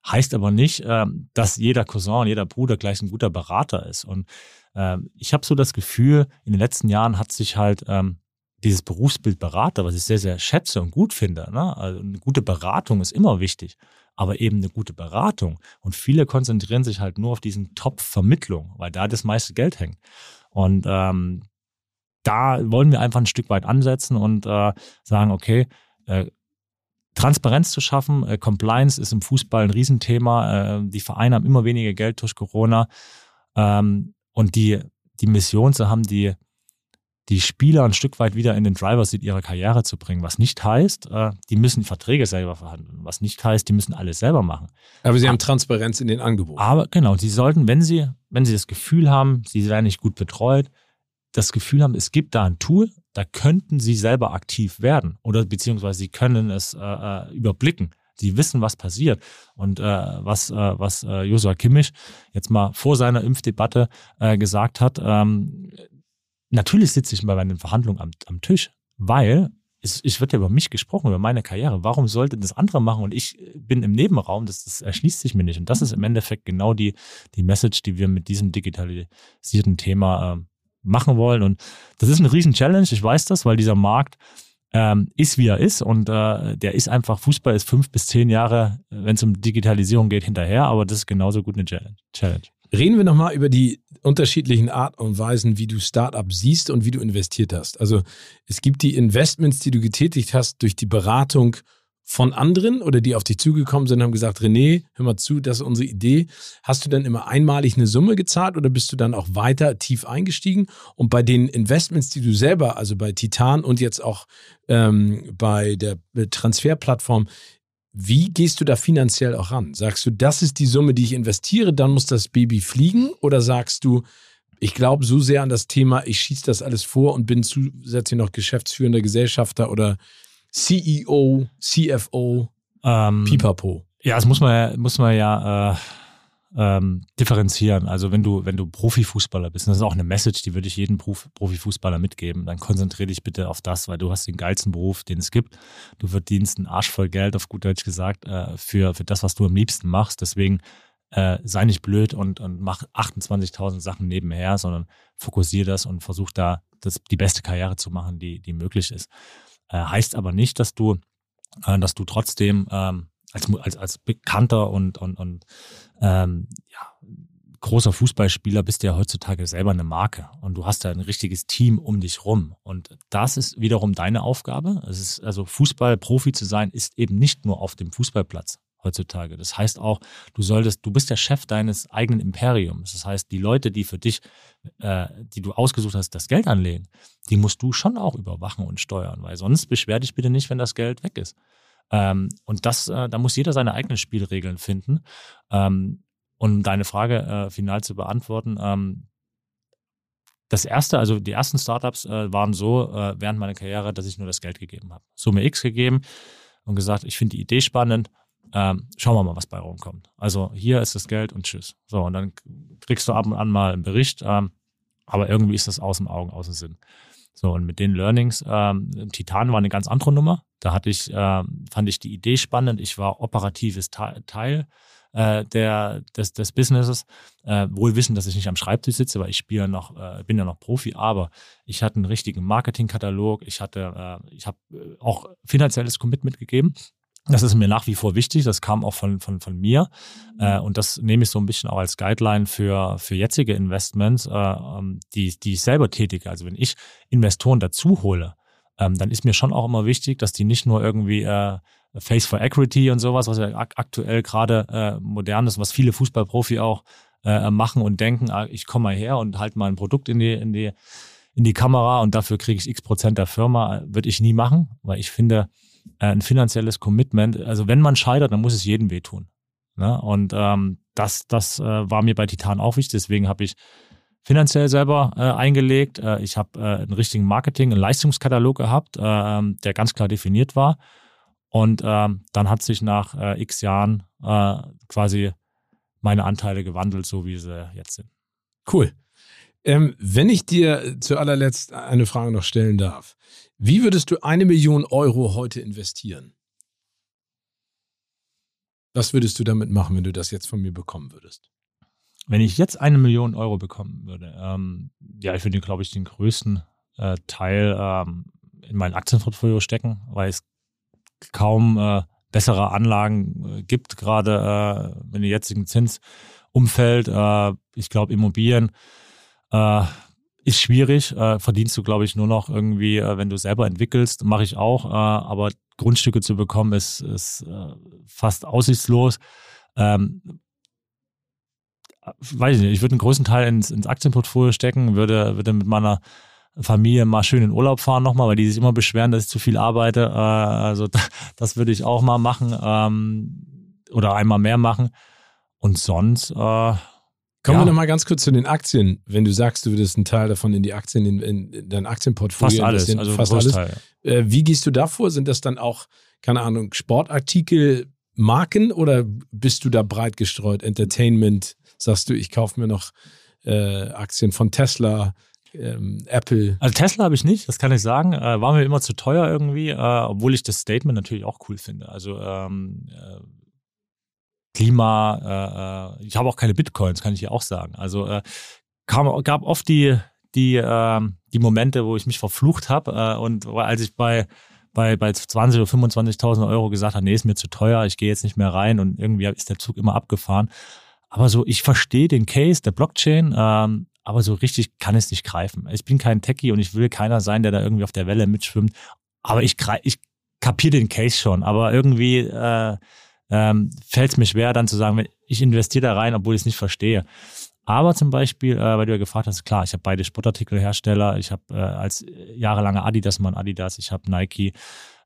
Heißt aber nicht, ähm, dass jeder Cousin jeder Bruder gleich ein guter Berater ist. Und ähm, ich habe so das Gefühl, in den letzten Jahren hat sich halt dieses Berufsbild Berater, was ich sehr, sehr schätze und gut finde. Ne? Also eine gute Beratung ist immer wichtig, aber eben eine gute Beratung. Und viele konzentrieren sich halt nur auf diesen Top-Vermittlung, weil da das meiste Geld hängt. Und ähm, da wollen wir einfach ein Stück weit ansetzen und äh, sagen, okay, äh, Transparenz zu schaffen, äh, Compliance ist im Fußball ein Riesenthema. Äh, die Vereine haben immer weniger Geld durch Corona. Ähm, und die, die Mission zu haben, die die Spieler ein Stück weit wieder in den Driver Seat ihrer Karriere zu bringen. Was nicht heißt, äh, die müssen Verträge selber verhandeln. Was nicht heißt, die müssen alles selber machen. Aber sie haben Transparenz in den Angeboten. Aber genau, sie sollten, wenn sie, wenn sie das Gefühl haben, sie werden nicht gut betreut, das Gefühl haben, es gibt da ein Tool, da könnten sie selber aktiv werden oder beziehungsweise sie können es äh, äh überblicken. Sie wissen, was passiert. Und äh, was, äh, was äh, Joshua Kimmich jetzt mal vor seiner Impfdebatte gesagt hat, ähm, natürlich sitze ich bei meinen Verhandlungen am, am Tisch, weil es, es wird ja über mich gesprochen, über meine Karriere. Warum sollte das andere machen und ich bin im Nebenraum? Das, das erschließt sich mir nicht. Und das ist im Endeffekt genau die, die Message, die wir mit diesem digitalisierten Thema äh, machen wollen. Und das ist eine riesen Challenge. Ich weiß das, weil dieser Markt ähm, ist, wie er ist. Und äh, der ist einfach, Fußball ist fünf bis zehn Jahre, wenn es um Digitalisierung geht, hinterher. Aber das ist genauso gut eine Challenge. Reden wir nochmal über die unterschiedlichen Art und Weisen, wie du Startup siehst und wie du investiert hast. Also es gibt die Investments, die du getätigt hast durch die Beratung von anderen oder die auf dich zugekommen sind und haben gesagt, René, hör mal zu, das ist unsere Idee. Hast du dann immer einmalig eine Summe gezahlt oder bist du dann auch weiter tief eingestiegen? Und bei den Investments, die du selber, also bei Titan und jetzt auch ähm, bei der Transferplattform, wie gehst du da finanziell auch ran? Sagst du, das ist die Summe, die ich investiere, dann muss das Baby fliegen? Oder sagst du, ich glaube so sehr an das Thema, ich schieße das alles vor und bin zusätzlich noch geschäftsführender Gesellschafter oder CEO, CFO, ähm, Pipapo. Ja, das muss man, muss man ja äh, ähm, differenzieren. Also wenn du, wenn du Profifußballer bist, das ist auch eine Message, die würde ich jedem Prof, Profifußballer mitgeben, dann konzentriere dich bitte auf das, weil du hast den geilsten Beruf, den es gibt. Du verdienst einen Arsch voll Geld, auf gut Deutsch gesagt, äh, für, für das, was du am liebsten machst. Deswegen äh, sei nicht blöd und, und mach 28.000 Sachen nebenher, sondern fokussiere das und versuch da das, die beste Karriere zu machen, die, die möglich ist. Äh, heißt aber nicht, dass du, äh, dass du trotzdem ähm, als, als, als bekannter und, und, und ähm, ja, großer Fußballspieler bist du ja heutzutage selber eine Marke und du hast da ein richtiges Team um dich rum. Und das ist wiederum deine Aufgabe. Es ist also Fußballprofi zu sein, ist eben nicht nur auf dem Fußballplatz heutzutage. Das heißt auch, du solltest, du bist der Chef deines eigenen Imperiums. Das heißt, die Leute, die für dich, äh, die du ausgesucht hast, das Geld anlegen, die musst du schon auch überwachen und steuern, weil sonst beschwer dich bitte nicht, wenn das Geld weg ist. Ähm, und das, äh, da muss jeder seine eigenen Spielregeln finden. Ähm, und um deine Frage äh, final zu beantworten, ähm, das erste, also die ersten Startups äh, waren so äh, während meiner Karriere, dass ich nur das Geld gegeben habe. Summe X gegeben und gesagt, ich finde die Idee spannend, ähm, schauen wir mal, was bei rumkommt. Also hier ist das Geld und tschüss. So, und dann kriegst du ab und an mal einen Bericht, ähm, aber irgendwie ist das aus dem Augen, aus dem Sinn. So, und mit den Learnings, ähm, Titan war eine ganz andere Nummer. Da hatte ich, äh, fand ich die Idee spannend. Ich war operatives Teil äh, der, des, des Businesses. Äh, wohl wissen, dass ich nicht am Schreibtisch sitze, weil ich spiele noch, äh, bin ja noch Profi, aber ich hatte einen richtigen Marketingkatalog. Ich hatte, äh, ich habe äh, auch finanzielles Commitment gegeben. Das ist mir nach wie vor wichtig. Das kam auch von, von, von mir. Äh, und das nehme ich so ein bisschen auch als Guideline für, für jetzige Investments, äh, ähm, die, die ich selber tätige. Also wenn ich Investoren dazu hole, ähm, dann ist mir schon auch immer wichtig, dass die nicht nur irgendwie äh, Face for Equity und sowas, was ja ak aktuell gerade äh, modern ist, was viele Fußballprofi auch äh, machen und denken, ah, ich komme mal her und halte mal ein Produkt in die, in die, in die Kamera und dafür kriege ich x Prozent der Firma, würde ich nie machen, weil ich finde, äh, ein finanzielles Commitment. Also wenn man scheitert, dann muss es jedem wehtun. Ne? Und ähm, das, das äh, war mir bei Titan auch wichtig. Deswegen habe ich finanziell selber äh, eingelegt. Äh, ich habe äh, einen richtigen Marketing, einen Leistungskatalog gehabt, äh, der ganz klar definiert war. Und ähm, dann hat sich nach äh, x Jahren äh, quasi meine Anteile gewandelt, so wie sie jetzt sind. Cool. Ähm, wenn ich dir zu allerletzt eine Frage noch stellen darf. Wie würdest du eine Million Euro heute investieren? Was würdest du damit machen, wenn du das jetzt von mir bekommen würdest? Wenn ich jetzt eine Million Euro bekommen würde, ähm, ja, ich würde, glaube ich, den größten äh, Teil ähm, in mein Aktienportfolio stecken, weil es kaum äh, bessere Anlagen äh, gibt, gerade äh, in dem jetzigen Zinsumfeld. Äh, ich glaube, Immobilien äh, ist schwierig, äh, verdienst du, glaube ich, nur noch irgendwie, äh, wenn du selber entwickelst, mache ich auch, äh, aber Grundstücke zu bekommen ist, ist äh, fast aussichtslos. Ähm, weiß ich nicht, ich würde einen großen Teil ins, ins Aktienportfolio stecken, würde, würde mit meiner Familie mal schön in Urlaub fahren nochmal, weil die sich immer beschweren, dass ich zu viel arbeite. Äh, also das würde ich auch mal machen ähm, oder einmal mehr machen. Und sonst, äh, Kommen ja. wir nochmal ganz kurz zu den Aktien. Wenn du sagst, du würdest einen Teil davon in die Aktien, in, in dein Aktienportfolio Fast alles, also fast alles. Äh, wie gehst du da vor? Sind das dann auch, keine Ahnung, Sportartikel, Marken oder bist du da breit gestreut? Entertainment, sagst du, ich kaufe mir noch äh, Aktien von Tesla, ähm, Apple. Also Tesla habe ich nicht, das kann ich sagen. Äh, war mir immer zu teuer irgendwie, äh, obwohl ich das Statement natürlich auch cool finde. Also ähm, äh, Klima, äh, äh, ich habe auch keine Bitcoins, kann ich hier auch sagen. Also äh, kam, gab oft die, die, äh, die Momente, wo ich mich verflucht habe äh, und als ich bei bei, bei 20 oder 25.000 Euro gesagt habe, nee, ist mir zu teuer, ich gehe jetzt nicht mehr rein und irgendwie ist der Zug immer abgefahren. Aber so, ich verstehe den Case der Blockchain, ähm, aber so richtig kann es nicht greifen. Ich bin kein Techie und ich will keiner sein, der da irgendwie auf der Welle mitschwimmt. Aber ich, ich kapiere den Case schon, aber irgendwie äh, ähm, fällt es mir schwer, dann zu sagen, ich investiere da rein, obwohl ich es nicht verstehe. Aber zum Beispiel, äh, weil du ja gefragt hast, klar, ich habe beide Sportartikelhersteller, ich habe äh, als jahrelanger Adidas Mann Adidas, ich habe Nike.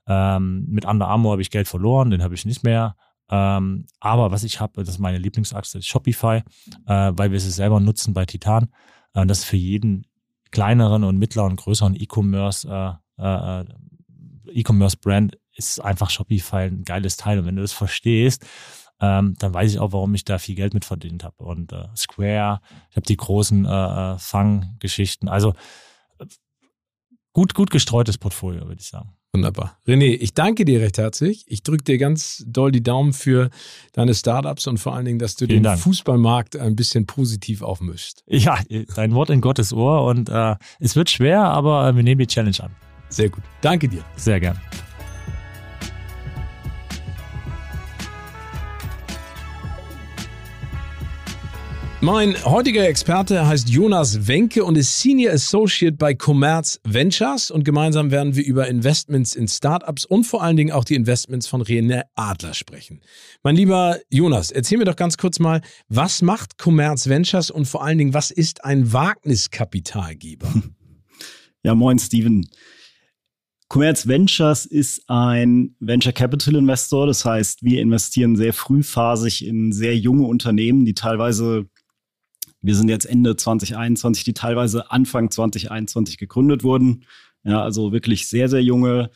Ähm, mit Under Armour habe ich Geld verloren, den habe ich nicht mehr. Ähm, aber was ich habe, das ist meine Lieblingsachse, ist Shopify, äh, weil wir es selber nutzen bei Titan. Äh, das ist für jeden kleineren und mittleren, größeren E-Commerce äh, äh, E-Commerce-Brand ist einfach Shopify ein geiles Teil. Und wenn du das verstehst, ähm, dann weiß ich auch, warum ich da viel Geld mit verdient habe. Und äh, Square, ich habe die großen äh, äh Fang-Geschichten. Also äh, gut, gut gestreutes Portfolio, würde ich sagen. Wunderbar. René, ich danke dir recht herzlich. Ich drücke dir ganz doll die Daumen für deine Startups und vor allen Dingen, dass du Vielen den Dank. Fußballmarkt ein bisschen positiv aufmischst. Ja, dein Wort in Gottes Ohr und äh, es wird schwer, aber wir nehmen die Challenge an. Sehr gut. Danke dir. Sehr gern. Mein heutiger Experte heißt Jonas Wenke und ist Senior Associate bei Commerz Ventures und gemeinsam werden wir über Investments in Startups und vor allen Dingen auch die Investments von René Adler sprechen. Mein lieber Jonas, erzähl mir doch ganz kurz mal, was macht Commerz Ventures und vor allen Dingen, was ist ein Wagniskapitalgeber? Ja, moin Steven. Commerz Ventures ist ein Venture Capital Investor. Das heißt, wir investieren sehr frühphasig in sehr junge Unternehmen, die teilweise wir sind jetzt Ende 2021, die teilweise Anfang 2021 gegründet wurden. Ja, also wirklich sehr, sehr junge,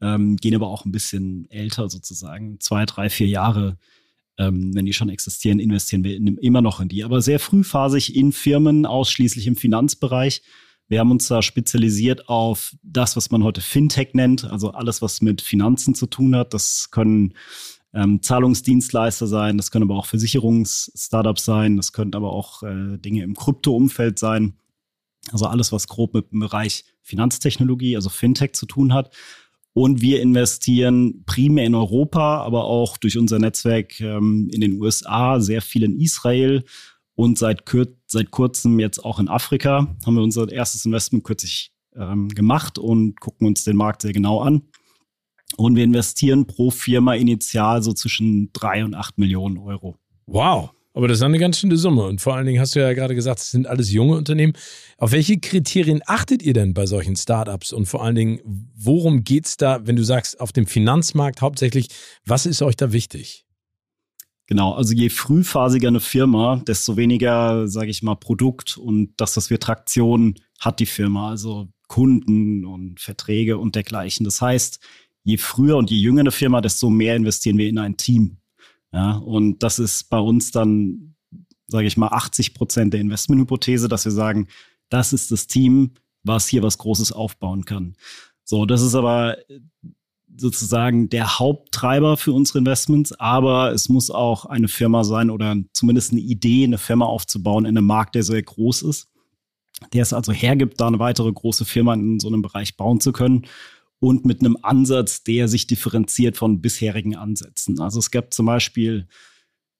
ähm, gehen aber auch ein bisschen älter sozusagen, zwei, drei, vier Jahre. Ähm, wenn die schon existieren, investieren wir in, immer noch in die. Aber sehr frühphasig in Firmen, ausschließlich im Finanzbereich. Wir haben uns da spezialisiert auf das, was man heute Fintech nennt, also alles, was mit Finanzen zu tun hat. Das können ähm, Zahlungsdienstleister sein, das können aber auch Versicherungs-Startups sein, das können aber auch äh, Dinge im Krypto-Umfeld sein. Also alles, was grob mit dem Bereich Finanztechnologie, also Fintech zu tun hat. Und wir investieren primär in Europa, aber auch durch unser Netzwerk ähm, in den USA, sehr viel in Israel und seit, kür seit kurzem jetzt auch in Afrika. Haben wir unser erstes Investment kürzlich ähm, gemacht und gucken uns den Markt sehr genau an. Und wir investieren pro Firma initial so zwischen drei und acht Millionen Euro. Wow. Aber das ist eine ganz schöne Summe. Und vor allen Dingen hast du ja gerade gesagt, es sind alles junge Unternehmen. Auf welche Kriterien achtet ihr denn bei solchen Startups? Und vor allen Dingen, worum geht es da, wenn du sagst, auf dem Finanzmarkt hauptsächlich, was ist euch da wichtig? Genau, also je frühphasiger eine Firma, desto weniger, sage ich mal, Produkt und das, was wir Traktion hat die Firma, also Kunden und Verträge und dergleichen. Das heißt, je früher und je jünger eine Firma, desto mehr investieren wir in ein Team. Ja, und das ist bei uns dann, sage ich mal, 80 Prozent der Investmenthypothese, dass wir sagen, das ist das Team, was hier was Großes aufbauen kann. So, das ist aber sozusagen der Haupttreiber für unsere Investments, aber es muss auch eine Firma sein oder zumindest eine Idee, eine Firma aufzubauen in einem Markt, der sehr groß ist, der es also hergibt, da eine weitere große Firma in so einem Bereich bauen zu können und mit einem Ansatz, der sich differenziert von bisherigen Ansätzen. Also es gab zum Beispiel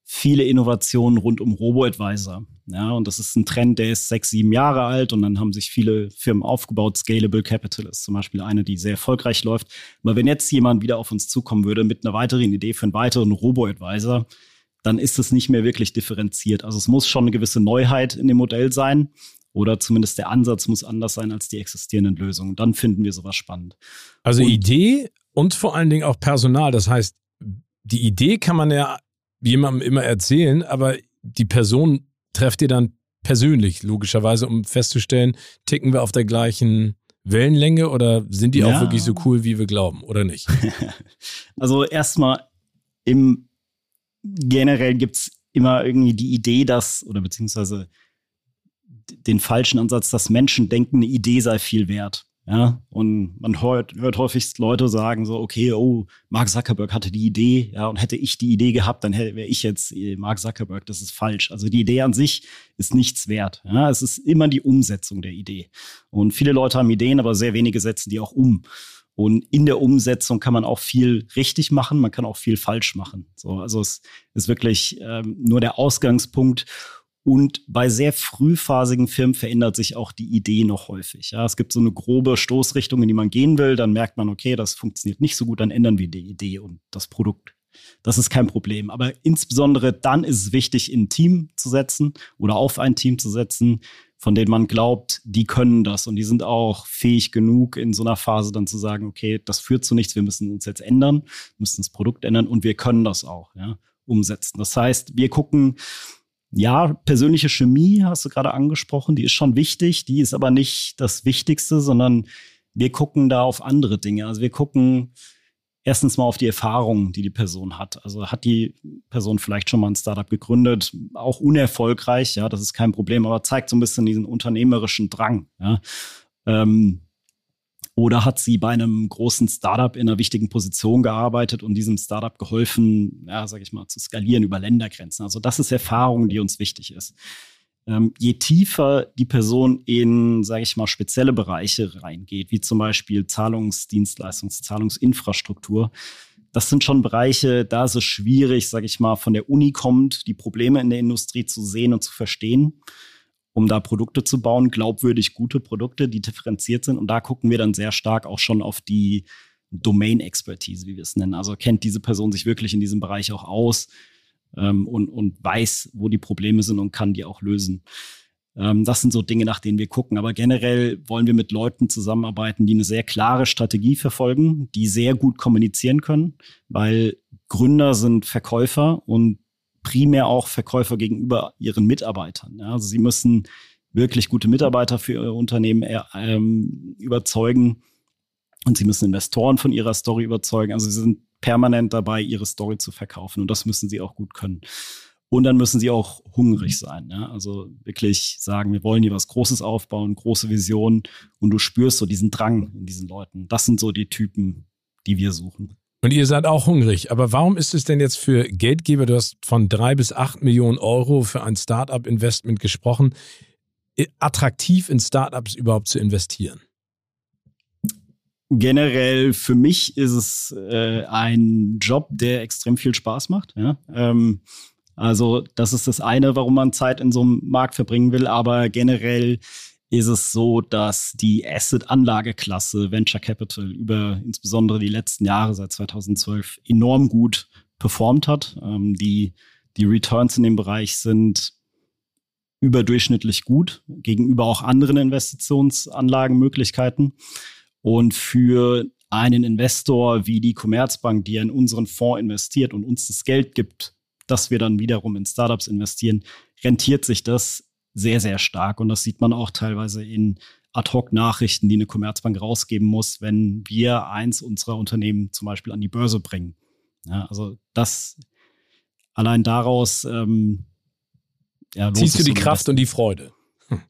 viele Innovationen rund um Robo-Advisor. Ja, und das ist ein Trend, der ist sechs, sieben Jahre alt und dann haben sich viele Firmen aufgebaut. Scalable Capital ist zum Beispiel eine, die sehr erfolgreich läuft. Aber wenn jetzt jemand wieder auf uns zukommen würde mit einer weiteren Idee für einen weiteren Robo-Advisor, dann ist es nicht mehr wirklich differenziert. Also es muss schon eine gewisse Neuheit in dem Modell sein. Oder zumindest der Ansatz muss anders sein als die existierenden Lösungen. Dann finden wir sowas spannend. Also und, Idee und vor allen Dingen auch Personal. Das heißt, die Idee kann man ja jemandem immer erzählen, aber die Person trefft ihr dann persönlich, logischerweise, um festzustellen, ticken wir auf der gleichen Wellenlänge oder sind die ja. auch wirklich so cool, wie wir glauben, oder nicht? also erstmal im generell gibt es immer irgendwie die Idee, dass, oder beziehungsweise den falschen Ansatz, dass Menschen denken, eine Idee sei viel wert. Ja, und man hört, hört häufig Leute sagen so, okay, oh, Mark Zuckerberg hatte die Idee, ja, und hätte ich die Idee gehabt, dann wäre ich jetzt äh, Mark Zuckerberg. Das ist falsch. Also die Idee an sich ist nichts wert. Ja, es ist immer die Umsetzung der Idee. Und viele Leute haben Ideen, aber sehr wenige setzen die auch um. Und in der Umsetzung kann man auch viel richtig machen, man kann auch viel falsch machen. So, also es ist wirklich ähm, nur der Ausgangspunkt. Und bei sehr frühphasigen Firmen verändert sich auch die Idee noch häufig. Ja, es gibt so eine grobe Stoßrichtung, in die man gehen will. Dann merkt man, okay, das funktioniert nicht so gut, dann ändern wir die Idee und das Produkt. Das ist kein Problem. Aber insbesondere dann ist es wichtig, in ein Team zu setzen oder auf ein Team zu setzen, von denen man glaubt, die können das und die sind auch fähig genug, in so einer Phase dann zu sagen, okay, das führt zu nichts, wir müssen uns jetzt ändern, müssen das Produkt ändern und wir können das auch ja, umsetzen. Das heißt, wir gucken, ja, persönliche Chemie hast du gerade angesprochen, die ist schon wichtig, die ist aber nicht das Wichtigste, sondern wir gucken da auf andere Dinge. Also wir gucken, erstens mal auf die Erfahrung, die die Person hat. Also hat die Person vielleicht schon mal ein Startup gegründet, auch unerfolgreich, ja, das ist kein Problem, aber zeigt so ein bisschen diesen unternehmerischen Drang, ja. Ähm, oder hat sie bei einem großen Startup in einer wichtigen Position gearbeitet und diesem Startup geholfen, ja, sag ich mal, zu skalieren über Ländergrenzen? Also das ist Erfahrung, die uns wichtig ist. Ähm, je tiefer die Person in, sage ich mal, spezielle Bereiche reingeht, wie zum Beispiel Zahlungsdienstleistungs-, Zahlungsinfrastruktur, das sind schon Bereiche, da ist es schwierig, sage ich mal, von der Uni kommt, die Probleme in der Industrie zu sehen und zu verstehen, um da Produkte zu bauen, glaubwürdig gute Produkte, die differenziert sind. Und da gucken wir dann sehr stark auch schon auf die Domain-Expertise, wie wir es nennen. Also kennt diese Person sich wirklich in diesem Bereich auch aus? ähm, und, und weiß, wo die Probleme sind und kann die auch lösen. Ähm, das sind so Dinge, nach denen wir gucken. Aber generell wollen wir mit Leuten zusammenarbeiten, die eine sehr klare Strategie verfolgen, die sehr gut kommunizieren können, weil Gründer sind Verkäufer und primär auch Verkäufer gegenüber ihren Mitarbeitern. Ja, also sie müssen wirklich gute Mitarbeiter für ihr Unternehmen äh, ähm, überzeugen und sie müssen Investoren von ihrer Story überzeugen. Also sie sind permanent dabei, ihre Story zu verkaufen. Und das müssen sie auch gut können. Und dann müssen sie auch hungrig sein. Ja? Also wirklich sagen, wir wollen hier was Großes aufbauen, große Visionen. Und du spürst so diesen Drang in diesen Leuten. Das sind so die Typen, die wir suchen. Und ihr seid auch hungrig. Aber warum ist es denn jetzt für Geldgeber, du hast von drei bis acht Millionen Euro für ein Startup-Investment gesprochen, attraktiv in Startups überhaupt zu investieren? generell für mich ist es äh, ein Job, der extrem viel Spaß macht. Ja? Ähm, also das ist das eine, warum man Zeit in so einem Markt verbringen will. Aber generell ist es so, dass die Asset-Anlageklasse Venture Capital über insbesondere die letzten Jahre seit 2012 enorm gut performt hat. Ähm, die, die Returns in dem Bereich sind überdurchschnittlich gut gegenüber auch anderen Investitionsanlagenmöglichkeiten. Und für einen Investor wie die Commerzbank, die in unseren Fonds investiert und uns das Geld gibt, dass wir dann wiederum in Startups investieren, rentiert sich das sehr, sehr stark. Und das sieht man auch teilweise in Ad-Hoc-Nachrichten, die eine Commerzbank rausgeben muss, wenn wir eins unserer Unternehmen zum Beispiel an die Börse bringen. Ja, also das allein daraus ähm, ja, ziehst du die Kraft und die Freude. Hm.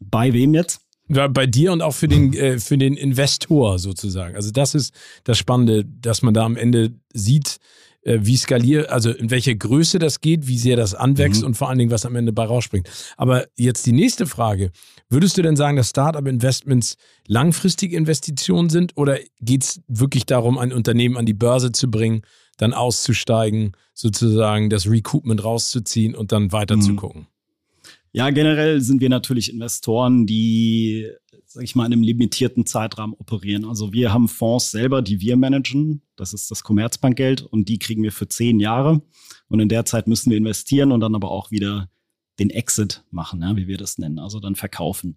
Bei wem jetzt? bei dir und auch für den, äh, für den Investor sozusagen. Also das ist das Spannende, dass man da am Ende sieht, wie skaliert, also in welche Größe das geht, wie sehr das anwächst mhm. und vor allen Dingen, was am Ende bei rausspringt. Aber jetzt die nächste Frage. Würdest du denn sagen, dass Startup-Investments langfristige Investitionen sind oder geht es wirklich darum, ein Unternehmen an die Börse zu bringen, dann auszusteigen, sozusagen das Recoupment rauszuziehen und dann weiter mhm. zu gucken? Ja, generell sind wir natürlich Investoren, die, sag ich mal, in einem limitierten Zeitrahmen operieren. Also wir haben Fonds selber, die wir managen. Das ist das Commerzbankgeld und die kriegen wir für zehn Jahre. Und in der Zeit müssen wir investieren und dann aber auch wieder den Exit machen, ja, wie wir das nennen, also dann verkaufen.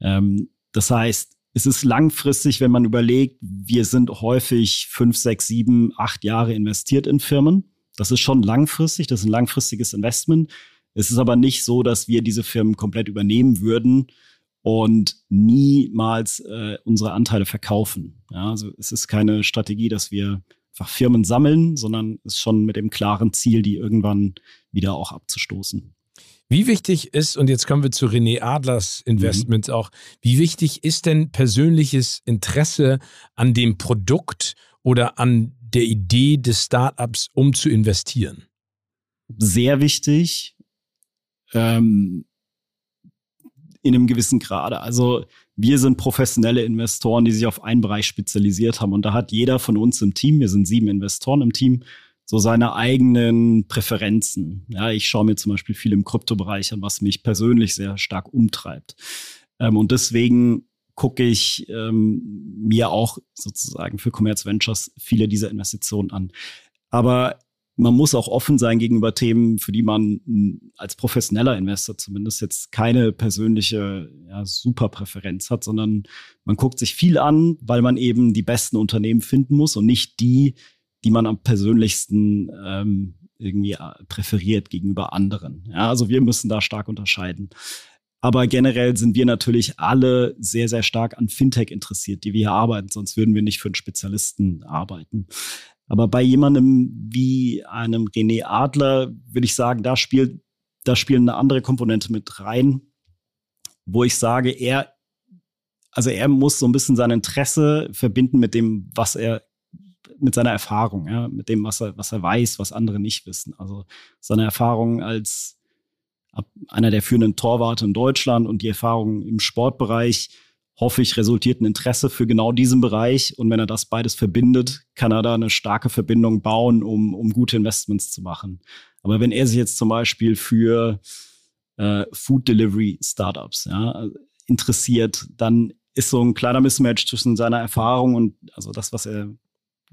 Ähm, das heißt, es ist langfristig, wenn man überlegt, wir sind häufig fünf, sechs, sieben, acht Jahre investiert in Firmen. Das ist schon langfristig, das ist ein langfristiges Investment. Es ist aber nicht so, dass wir diese Firmen komplett übernehmen würden und niemals äh, unsere Anteile verkaufen. Ja, also es ist keine Strategie, dass wir einfach Firmen sammeln, sondern es ist schon mit dem klaren Ziel, die irgendwann wieder auch abzustoßen. Wie wichtig ist, und jetzt kommen wir zu René Adlers Investments mhm. auch, wie wichtig ist denn persönliches Interesse an dem Produkt oder an der Idee des Startups, um zu investieren? Sehr wichtig ähm, in einem gewissen Grade. Also wir sind professionelle Investoren, die sich auf einen Bereich spezialisiert haben. Und da hat jeder von uns im Team, wir sind sieben Investoren im Team, so seine eigenen Präferenzen. Ja, ich schaue mir zum Beispiel viel im Kryptobereich an, was mich persönlich sehr stark umtreibt. Ähm, und deswegen gucke ich ähm, mir auch sozusagen für Commerce Ventures viele dieser Investitionen an. Aber man muss auch offen sein gegenüber Themen, für die man als professioneller Investor zumindest jetzt keine persönliche ja, Superpräferenz hat, sondern man guckt sich viel an, weil man eben die besten Unternehmen finden muss und nicht die, die man am persönlichsten ähm, irgendwie äh, präferiert gegenüber anderen. Ja, also wir müssen da stark unterscheiden. Aber generell sind wir natürlich alle sehr, sehr stark an Fintech interessiert, die wir hier arbeiten, sonst würden wir nicht für einen Spezialisten arbeiten. Aber bei jemandem wie einem René Adler würde ich sagen, da spielt, da spielt eine andere Komponente mit rein, wo ich sage, er, also er muss so ein bisschen sein Interesse verbinden mit dem, was er mit seiner Erfahrung, ja, mit dem, was er, was er weiß, was andere nicht wissen. Also seine Erfahrung als einer der führenden Torwarte in Deutschland und die Erfahrung im Sportbereich, hoffe ich, resultiert ein Interesse für genau diesen Bereich. Und wenn er das beides verbindet, kann er da eine starke Verbindung bauen, um, um gute Investments zu machen. Aber wenn er sich jetzt zum Beispiel für äh, Food Delivery Startups ja, interessiert, dann ist so ein kleiner Mismatch zwischen seiner Erfahrung und also das, was er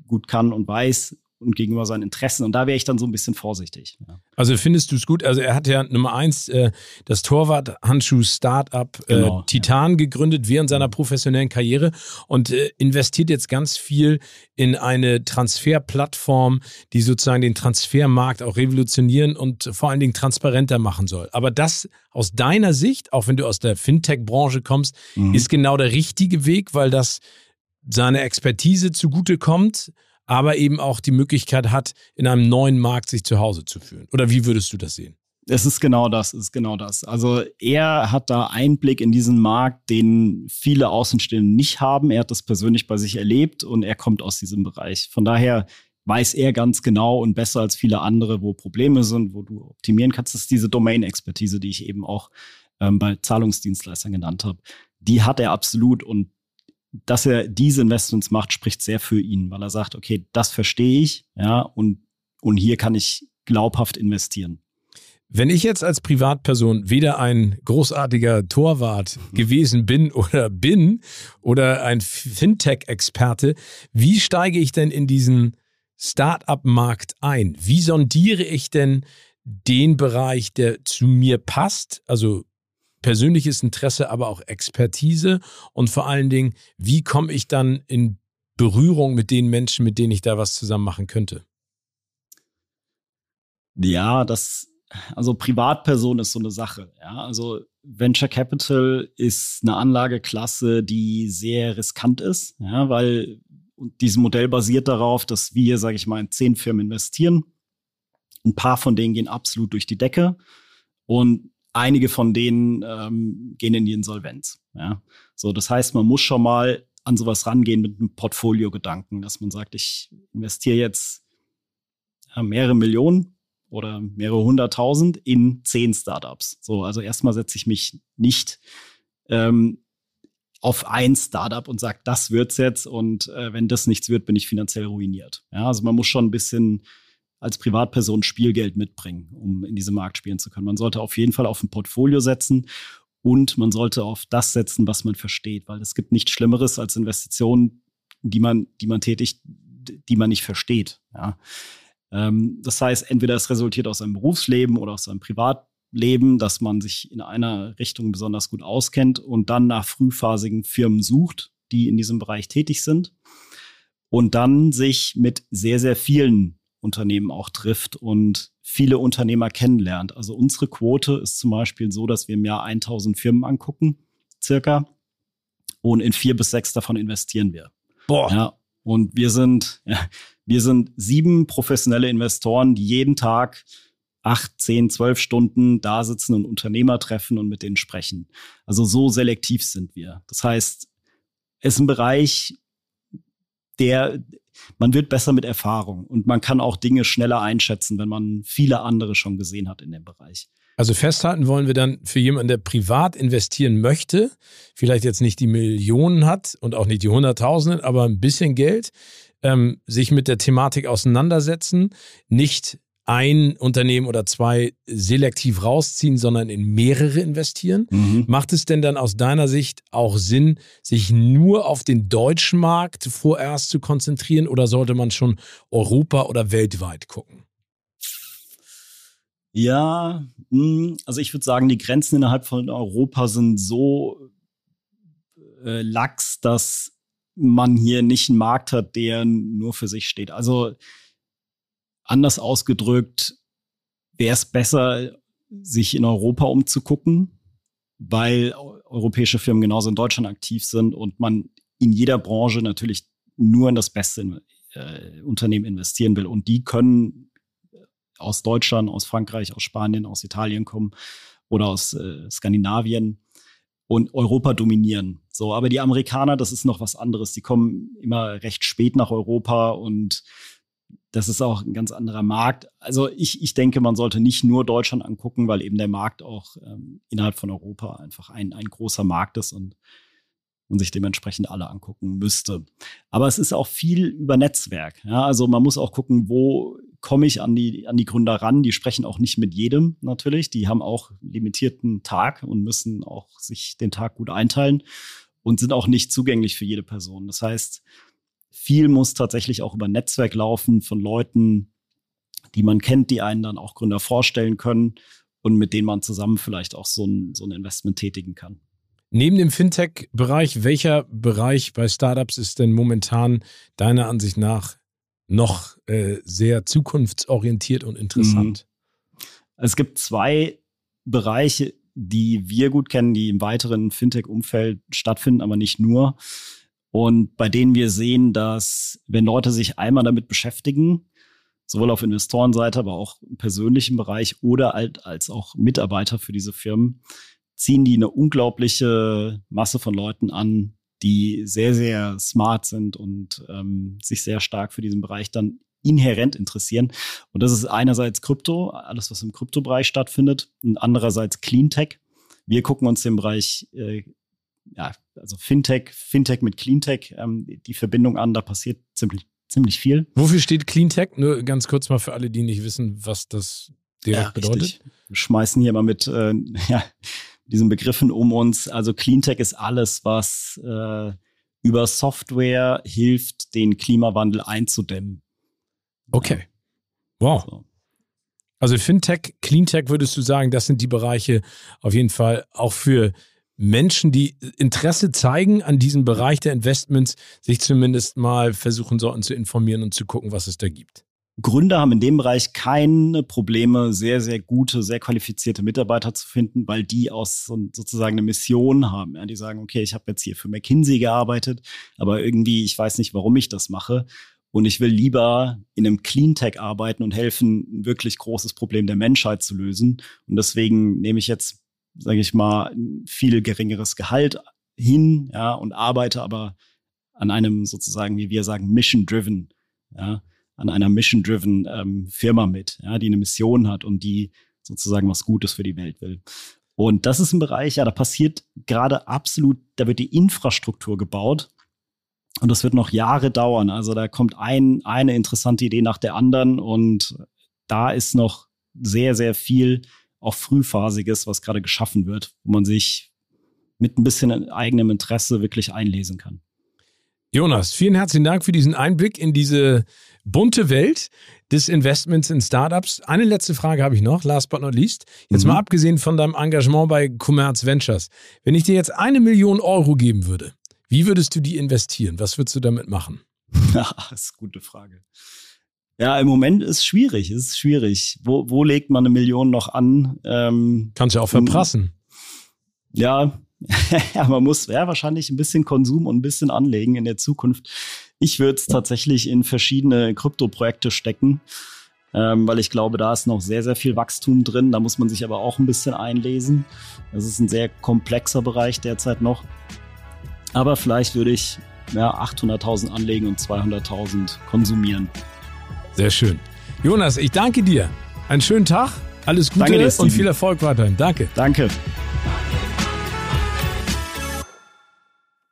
gut kann und weiß und gegenüber seinen Interessen. Und da wäre ich dann so ein bisschen vorsichtig. Ja. Also findest du es gut? Also er hat ja Nummer eins äh, das Torwart-Handschuh-Startup äh, genau, Titan ja. gegründet während seiner professionellen Karriere und äh, investiert jetzt ganz viel in eine Transferplattform, die sozusagen den Transfermarkt auch revolutionieren und vor allen Dingen transparenter machen soll. Aber das aus deiner Sicht, auch wenn du aus der Fintech-Branche kommst, mhm. ist genau der richtige Weg, weil das seine Expertise zugutekommt, aber eben auch die Möglichkeit hat, in einem neuen Markt sich zu Hause zu fühlen. Oder wie würdest du das sehen? Es ist genau das, es ist genau das. Also er hat da Einblick in diesen Markt, den viele Außenstehende nicht haben. Er hat das persönlich bei sich erlebt und er kommt aus diesem Bereich. Von daher weiß er ganz genau und besser als viele andere, wo Probleme sind, wo du optimieren kannst. Das ist diese Domain-Expertise, die ich eben auch ähm, bei Zahlungsdienstleistern genannt habe. Die hat er absolut und dass er diese Investments macht, spricht sehr für ihn, weil er sagt, okay, das verstehe ich, ja, und, und hier kann ich glaubhaft investieren. Wenn ich jetzt als Privatperson weder ein großartiger Torwart mhm. gewesen bin oder bin oder ein Fintech-Experte, wie steige ich denn in diesen Start-up-Markt ein? Wie sondiere ich denn den Bereich, der zu mir passt? Also persönliches Interesse, aber auch Expertise und vor allen Dingen, wie komme ich dann in Berührung mit den Menschen, mit denen ich da was zusammen machen könnte? Ja, das, also Privatperson ist so eine Sache. Ja, also Venture Capital ist eine Anlageklasse, die sehr riskant ist, ja, weil dieses Modell basiert darauf, dass wir, sage ich mal, in zehn Firmen investieren. Ein paar von denen gehen absolut durch die Decke. Und einige von denen ähm, gehen in die Insolvenz. Ja? So, das heißt, man muss schon mal an sowas rangehen mit einem Portfolio-Gedanken, dass man sagt, ich investiere jetzt ja, mehrere Millionen oder mehrere hunderttausend in zehn Startups. So, also erstmal setze ich mich nicht ähm, auf ein Startup und sage, das wird's jetzt und äh, wenn das nichts wird, bin ich finanziell ruiniert. Ja, also man muss schon ein bisschen als Privatperson Spielgeld mitbringen, um in diesem Markt spielen zu können. Man sollte auf jeden Fall auf ein Portfolio setzen und man sollte auf das setzen, was man versteht, weil es gibt nichts Schlimmeres als Investitionen, die man, die man tätigt, die man nicht versteht. Ja. Ähm, das heißt, entweder es resultiert aus einem Berufsleben oder aus einem Privatleben, dass man sich in einer Richtung besonders gut auskennt und dann nach frühphasigen Firmen sucht, die in diesem Bereich tätig sind und dann sich mit sehr, sehr vielen Unternehmen auch trifft und viele Unternehmer kennenlernt. Also unsere Quote ist zum Beispiel so, dass wir im Jahr 1000 Firmen angucken, circa. Und in vier bis sechs davon investieren wir. Boah. Ja, und wir sind, ja, wir sind sieben professionelle Investoren, die jeden Tag acht, zehn, zwölf Stunden da sitzen und Unternehmer treffen und mit denen sprechen. Also so selektiv sind wir. Das heißt, es ist ein Bereich, der, man wird besser mit Erfahrung und man kann auch Dinge schneller einschätzen, wenn man viele andere schon gesehen hat in dem Bereich. Also festhalten wollen wir dann für jemanden, der privat investieren möchte, vielleicht jetzt nicht die Millionen hat und auch nicht die Hunderttausenden, aber ein bisschen Geld. ähm, sich mit der Thematik auseinandersetzen, nicht ein Unternehmen oder zwei selektiv rausziehen, sondern in mehrere investieren. Mhm. Macht es denn dann aus deiner Sicht auch Sinn, sich nur auf den deutschen Markt vorerst zu konzentrieren oder sollte man schon Europa oder weltweit gucken? Ja, hm, also ich würde sagen, die Grenzen innerhalb von Europa sind so äh, lax, dass man hier nicht einen Markt hat, der nur für sich steht. Also Anders ausgedrückt, wäre es besser, sich in Europa umzugucken, weil europäische Firmen genauso in Deutschland aktiv sind und man in jeder Branche natürlich nur in das beste äh, Unternehmen investieren will. Und die können aus Deutschland, aus Frankreich, aus Spanien, aus Italien kommen oder aus äh, Skandinavien und Europa dominieren. So, aber die Amerikaner, das ist noch was anderes. Die kommen immer recht spät nach Europa und das ist auch ein ganz anderer Markt. Also ich, ich denke, man sollte nicht nur Deutschland angucken, weil eben der Markt auch ähm, innerhalb von Europa einfach ein, ein großer Markt ist und man sich dementsprechend alle angucken müsste. Aber es ist auch viel über Netzwerk. Ja? Also man muss auch gucken, wo komme ich an die, an die Gründer ran. Die sprechen auch nicht mit jedem natürlich. Die haben auch limitierten Tag und müssen auch sich den Tag gut einteilen und sind auch nicht zugänglich für jede Person. Das heißt, viel muss tatsächlich auch über Netzwerk laufen von Leuten, die man kennt, die einen dann auch Gründer vorstellen können und mit denen man zusammen vielleicht auch so ein, so ein Investment tätigen kann. Neben dem Fintech-Bereich, welcher Bereich bei Startups ist denn momentan deiner Ansicht nach noch äh, sehr zukunftsorientiert und interessant? Mhm. Es gibt zwei Bereiche, die wir gut kennen, die im weiteren Fintech-Umfeld stattfinden, aber nicht nur und bei denen wir sehen, dass wenn Leute sich einmal damit beschäftigen, sowohl auf Investorenseite, aber auch im persönlichen Bereich oder halt als auch Mitarbeiter für diese Firmen, ziehen die eine unglaubliche Masse von Leuten an, die sehr, sehr smart sind und ähm, sich sehr stark für diesen Bereich dann inhärent interessieren. Und das ist einerseits Krypto, alles, was im Kryptobereich stattfindet, und andererseits Cleantech. Wir gucken uns den Bereich äh, ja, also Fintech, Fintech mit Cleantech, ähm, die Verbindung an, da passiert ziemlich, ziemlich viel. Wofür steht Cleantech? Nur ganz kurz mal für alle, die nicht wissen, was das direkt ja, bedeutet. Richtig. Wir schmeißen hier mal mit äh, ja, diesen Begriffen um uns. Also Cleantech ist alles, was äh, über Software hilft, den Klimawandel einzudämmen. Okay. Wow. So. Also Fintech, Cleantech würdest du sagen, das sind die Bereiche auf jeden Fall auch für Menschen, die Interesse zeigen an diesem Bereich der Investments, sich zumindest mal versuchen sollten zu informieren und zu gucken, was es da gibt. Gründer haben in dem Bereich keine Probleme, sehr, sehr gute, sehr qualifizierte Mitarbeiter zu finden, weil die aus sozusagen eine Mission haben. Ja, die sagen, okay, ich habe jetzt hier für McKinsey gearbeitet, aber irgendwie, ich weiß nicht, warum ich das mache. Und ich will lieber in einem Cleantech arbeiten und helfen, ein wirklich großes Problem der Menschheit zu lösen. Und deswegen nehme ich jetzt sage ich mal, ein viel geringeres Gehalt hin, ja, und arbeite aber an einem sozusagen, wie wir sagen, mission-driven, ja, an einer mission-driven ähm, Firma mit, ja, die eine Mission hat und die sozusagen was Gutes für die Welt will. Und das ist ein Bereich, ja, da passiert gerade absolut, da wird die Infrastruktur gebaut und das wird noch Jahre dauern. Also da kommt ein, eine interessante Idee nach der anderen und da ist noch sehr, sehr viel auch frühphasiges, was gerade geschaffen wird, wo man sich mit ein bisschen eigenem Interesse wirklich einlesen kann. Jonas, vielen herzlichen Dank für diesen Einblick in diese bunte Welt des Investments in Startups. Eine letzte Frage habe ich noch, last but not least. Jetzt mhm. mal abgesehen von deinem Engagement bei Commerz Ventures. Wenn ich dir jetzt eine Million Euro geben würde, wie würdest du die investieren? Was würdest du damit machen? das ist eine gute Frage. Ja, im Moment ist schwierig, ist schwierig. Wo, wo legt man eine Million noch an? Ähm, Kannst du auch verprassen. Ja, ja, man muss ja wahrscheinlich ein bisschen Konsum und ein bisschen anlegen in der Zukunft. Ich würde es tatsächlich in verschiedene Krypto-Projekte stecken, ähm, weil ich glaube, da ist noch sehr, sehr viel Wachstum drin. Da muss man sich aber auch ein bisschen einlesen. Das ist ein sehr komplexer Bereich derzeit noch. Aber vielleicht würde ich ja, 800.000 anlegen und 200.000 konsumieren. Sehr schön. Jonas, ich danke dir. Einen schönen Tag, alles Gute dir, und viel Erfolg weiterhin. Danke. Danke.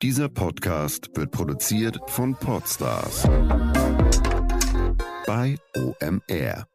Dieser Podcast wird produziert von Podstars bei OMR.